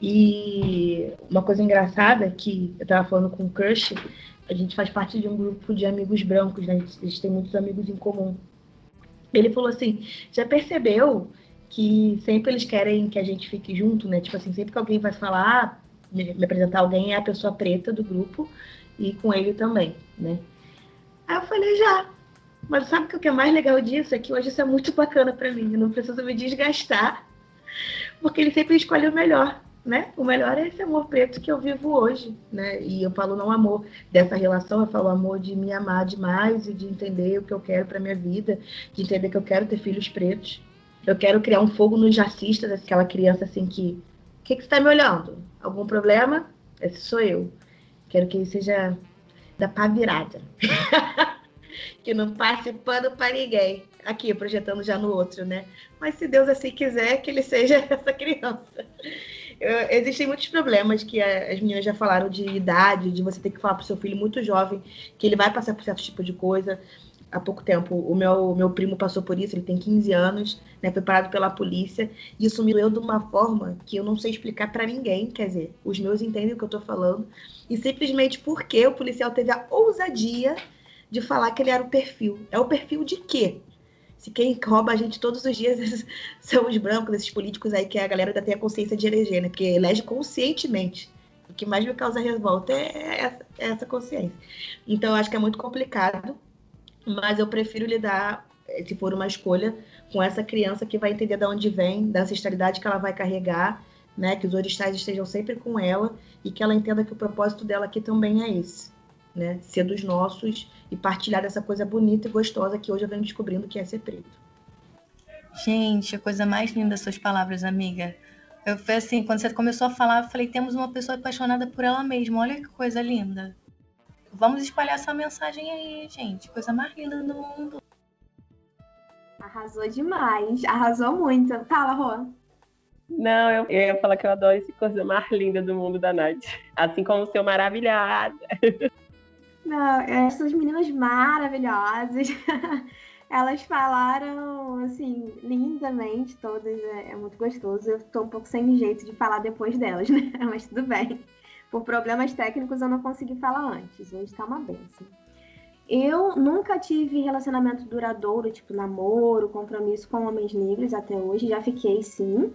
E uma coisa engraçada que eu tava falando com o Crush, a gente faz parte de um grupo de amigos brancos, né? A gente tem muitos amigos em comum. Ele falou assim: já percebeu que sempre eles querem que a gente fique junto, né? Tipo assim, sempre que alguém vai falar, me apresentar alguém, é a pessoa preta do grupo e com ele também, né? Aí eu falei: já. Mas sabe o que é mais legal disso? É que hoje isso é muito bacana para mim. Eu não preciso me desgastar, porque ele sempre escolhe o melhor né? O melhor é esse amor preto que eu vivo hoje, né? E eu falo não amor dessa relação, eu falo amor de me amar demais e de entender o que eu quero para minha vida, de entender que eu quero ter filhos pretos. Eu quero criar um fogo nos jacistas, aquela criança assim que, o que que está me olhando? Algum problema? Esse sou eu. Quero que ele seja da pá virada. *laughs* que não passe pano para ninguém. Aqui, projetando já no outro, né? Mas se Deus assim quiser, que ele seja *laughs* essa criança existem muitos problemas que as meninas já falaram de idade, de você ter que falar para o seu filho muito jovem que ele vai passar por certo tipo de coisa. Há pouco tempo, o meu, meu primo passou por isso, ele tem 15 anos, né, foi parado pela polícia. E isso me doeu de uma forma que eu não sei explicar para ninguém, quer dizer, os meus entendem o que eu estou falando. E simplesmente porque o policial teve a ousadia de falar que ele era o perfil. É o perfil de quê? se quem rouba a gente todos os dias *laughs* são os brancos, esses políticos aí que a galera ainda tem a consciência de eleger, né? Porque elege conscientemente. O que mais me causa revolta é essa, é essa consciência. Então, eu acho que é muito complicado, mas eu prefiro lidar, se for uma escolha, com essa criança que vai entender de onde vem, da ancestralidade que ela vai carregar, né? Que os orixás estejam sempre com ela e que ela entenda que o propósito dela aqui também é esse né? Ser dos nossos e partilhar dessa coisa bonita e gostosa que hoje eu venho descobrindo que é ser preto. Gente, a coisa mais linda das suas palavras, amiga. Eu foi assim, quando você começou a falar, eu falei, temos uma pessoa apaixonada por ela mesma. Olha que coisa linda. Vamos espalhar essa mensagem aí, gente. Coisa mais linda do mundo. Arrasou demais. Arrasou muito. Fala, Rô. Não, eu, eu, ia falar que eu adoro essa coisa mais linda do mundo da Nath. Assim como o seu maravilhada. *laughs* Não, essas meninas maravilhosas. *laughs* Elas falaram, assim, lindamente, todas. É, é, muito gostoso. Eu tô um pouco sem jeito de falar depois delas, *laughs* né? Mas tudo bem. Por problemas técnicos eu não consegui falar antes. Hoje tá uma benção. Eu nunca tive relacionamento duradouro, tipo namoro, compromisso com homens negros até hoje. Já fiquei sim.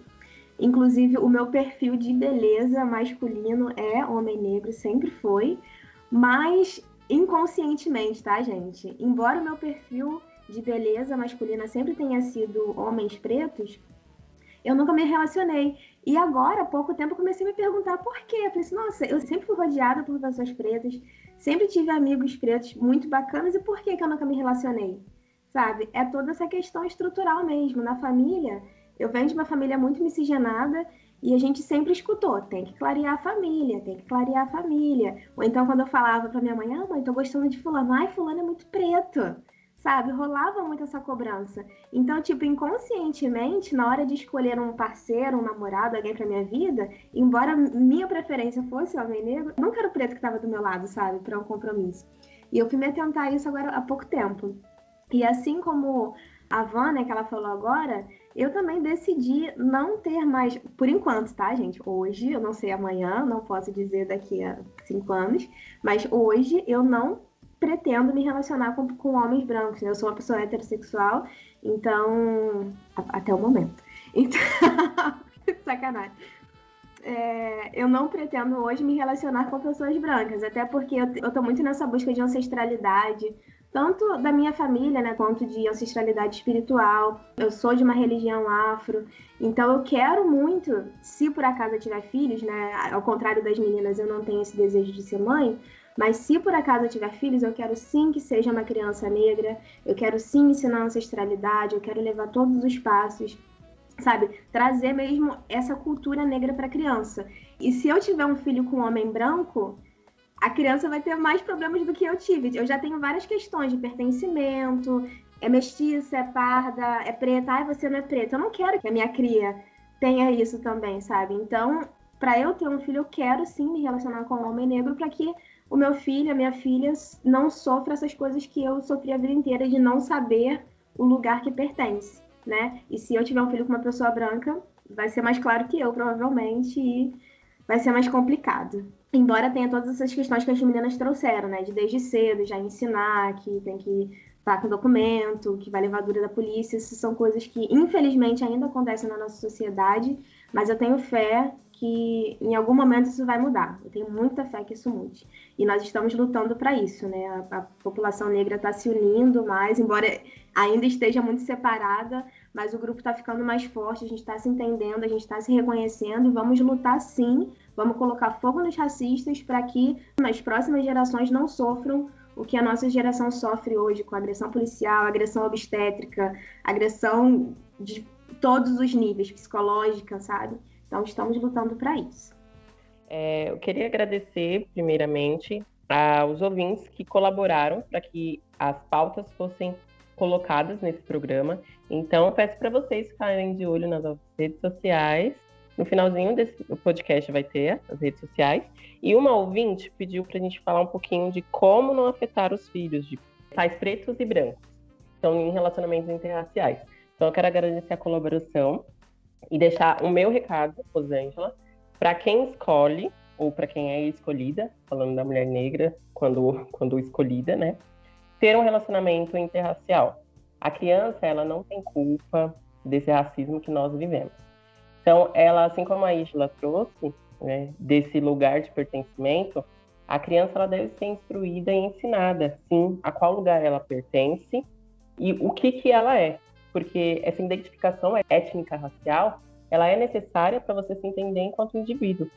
Inclusive, o meu perfil de beleza masculino é homem negro, sempre foi. Mas inconscientemente, tá, gente? Embora o meu perfil de beleza masculina sempre tenha sido homens pretos, eu nunca me relacionei. E agora, há pouco tempo, comecei a me perguntar por quê. Eu falei assim, nossa, eu sempre fui rodeada por pessoas pretas, sempre tive amigos pretos muito bacanas, e por que, que eu nunca me relacionei? Sabe? É toda essa questão estrutural mesmo. Na família, eu venho de uma família muito miscigenada e a gente sempre escutou, tem que clarear a família, tem que clarear a família. Ou então quando eu falava para minha mãe, ah, mãe, tô gostando de fulano, ai, fulano é muito preto. Sabe, rolava muito essa cobrança. Então, tipo, inconscientemente, na hora de escolher um parceiro, um namorado, alguém pra minha vida, embora minha preferência fosse homem negro, nunca era o preto que tava do meu lado, sabe, para um compromisso. E eu fui me atentar a isso agora há pouco tempo. E assim como a Vânia, que ela falou agora, eu também decidi não ter mais, por enquanto, tá, gente? Hoje, eu não sei amanhã, não posso dizer daqui a cinco anos, mas hoje eu não pretendo me relacionar com, com homens brancos. Né? Eu sou uma pessoa heterossexual, então. A, até o momento. *laughs* Então. *laughs* Sacanagem. É, eu não pretendo hoje me relacionar com pessoas brancas, até porque eu, eu tô muito nessa busca de ancestralidade, tanto da minha família, né, quanto de ancestralidade espiritual. Eu sou de uma religião afro, então eu quero muito, se por acaso eu tiver filhos, né, ao contrário das meninas, eu não tenho esse desejo de ser mãe, mas se por acaso eu tiver filhos, eu quero sim que seja uma criança negra, eu quero sim ensinar ancestralidade, eu quero levar todos os passos, sabe? Trazer mesmo essa cultura negra para a criança. E se eu tiver um filho com um homem branco, a criança vai ter mais problemas do que eu tive. Eu já tenho várias questões de pertencimento, é mestiça, é parda, é preta, ai, você não é preta. Eu não quero que a minha cria tenha isso também, sabe? Então, para eu ter um filho, eu quero sim me relacionar com um homem negro para que o meu filho, a minha filha, não sofra essas coisas que eu sofri a vida inteira de não saber o lugar que pertence. né? E se eu tiver um filho com uma pessoa branca, vai ser mais claro que eu, provavelmente, e vai ser mais complicado. Embora tenha todas essas questões que as meninas trouxeram, né? De desde cedo já ensinar que tem que estar com documento, que vai levar dura da polícia. Isso são coisas que, infelizmente, ainda acontecem na nossa sociedade, mas eu tenho fé que em algum momento isso vai mudar. Eu tenho muita fé que isso mude. E nós estamos lutando para isso, né? A, a população negra está se unindo mais, embora ainda esteja muito separada, mas o grupo está ficando mais forte, a gente está se entendendo, a gente está se reconhecendo e vamos lutar sim, vamos colocar fogo nos racistas para que as próximas gerações não sofram o que a nossa geração sofre hoje com agressão policial, agressão obstétrica, agressão de todos os níveis, psicológica, sabe? Então, estamos lutando para isso. É, eu queria agradecer, primeiramente, aos ouvintes que colaboraram para que as pautas fossem colocadas nesse programa. Então, peço para vocês ficarem de olho nas redes sociais. No finalzinho desse podcast vai ter as redes sociais. E uma ouvinte pediu para a gente falar um pouquinho de como não afetar os filhos de pais pretos e brancos. Então, em relacionamentos interraciais. Então, eu quero agradecer a colaboração e deixar o meu recado, Rosângela, para quem escolhe, ou para quem é escolhida, falando da mulher negra, quando, quando escolhida, né? Ter um relacionamento interracial. A criança, ela não tem culpa desse racismo que nós vivemos. Então, ela, assim como a Isla trouxe, né, desse lugar de pertencimento, a criança ela deve ser instruída e ensinada, sim, a qual lugar ela pertence e o que que ela é porque essa identificação étnica racial ela é necessária para você se entender enquanto indivíduo.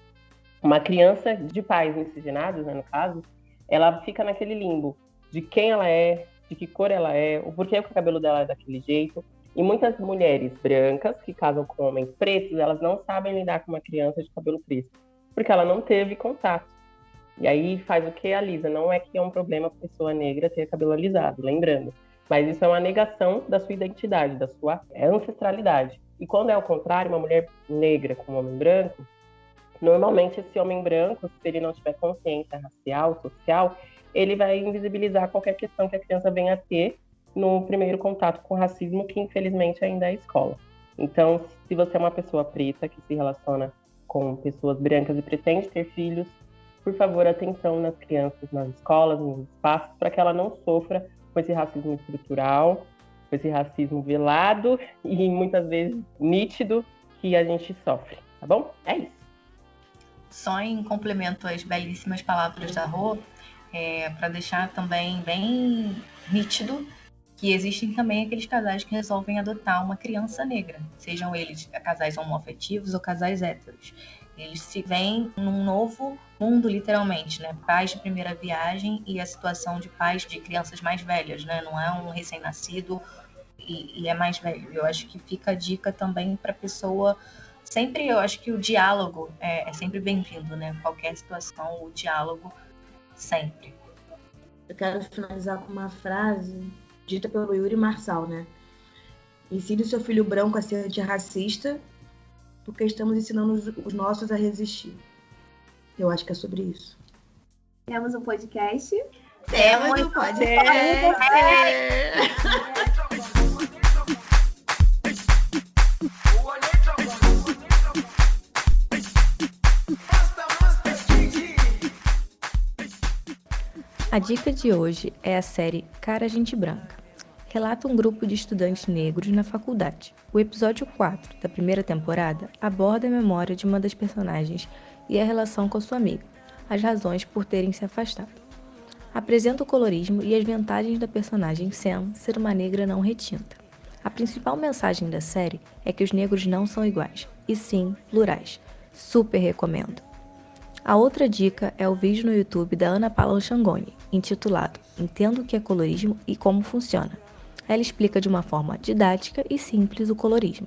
Uma criança de pais miscigenados, né, no caso, ela fica naquele limbo de quem ela é, de que cor ela é, o porquê o cabelo dela é daquele jeito. E muitas mulheres brancas que casam com homens pretos, elas não sabem lidar com uma criança de cabelo crespo, porque ela não teve contato. E aí faz o que a Lisa, não é que é um problema a pessoa negra ter cabelo alisado, lembrando. Mas isso é uma negação da sua identidade, da sua ancestralidade. E quando é o contrário, uma mulher negra com um homem branco, normalmente esse homem branco, se ele não tiver consciência racial, social, ele vai invisibilizar qualquer questão que a criança venha a ter no primeiro contato com racismo, que infelizmente ainda é a escola. Então, se você é uma pessoa preta que se relaciona com pessoas brancas e pretende ter filhos, por favor, atenção nas crianças, nas escolas, nos espaços, para que ela não sofra com esse racismo estrutural, com esse racismo velado e muitas vezes nítido que a gente sofre, tá bom? É isso. Só em complemento às belíssimas palavras da Rô, é, para deixar também bem nítido que existem também aqueles casais que resolvem adotar uma criança negra, sejam eles casais homoafetivos ou casais héteros. Eles se veem num novo mundo, literalmente, né? Pais de primeira viagem e a situação de pais de crianças mais velhas, né? Não é um recém-nascido e, e, é mais velho. Eu acho que fica a dica também para a pessoa. Sempre, eu acho que o diálogo é, é sempre bem-vindo, né? Qualquer situação, o diálogo sempre. Eu quero finalizar com uma frase dita pelo Yuri Marçal, né? Ensine seu filho branco a ser antirracista porque estamos ensinando os, os nossos a resistir. Eu acho que é sobre isso. Temos um podcast. Temos um podcast. *laughs* *laughs* A dica de hoje é a série Cara Gente Branca relata um grupo de estudantes negros na faculdade. O episódio 4 da primeira temporada aborda a memória de uma das personagens e a relação com sua amiga, as razões por terem se afastado. Apresenta o colorismo e as vantagens da personagem Sam ser uma negra não retinta. A principal mensagem da série é que os negros não são iguais, e sim plurais. Super recomendo! A outra dica é o vídeo no YouTube da Ana Paula Changoni, intitulado Entendo o que é colorismo e como funciona. Ela explica de uma forma didática e simples o colorismo.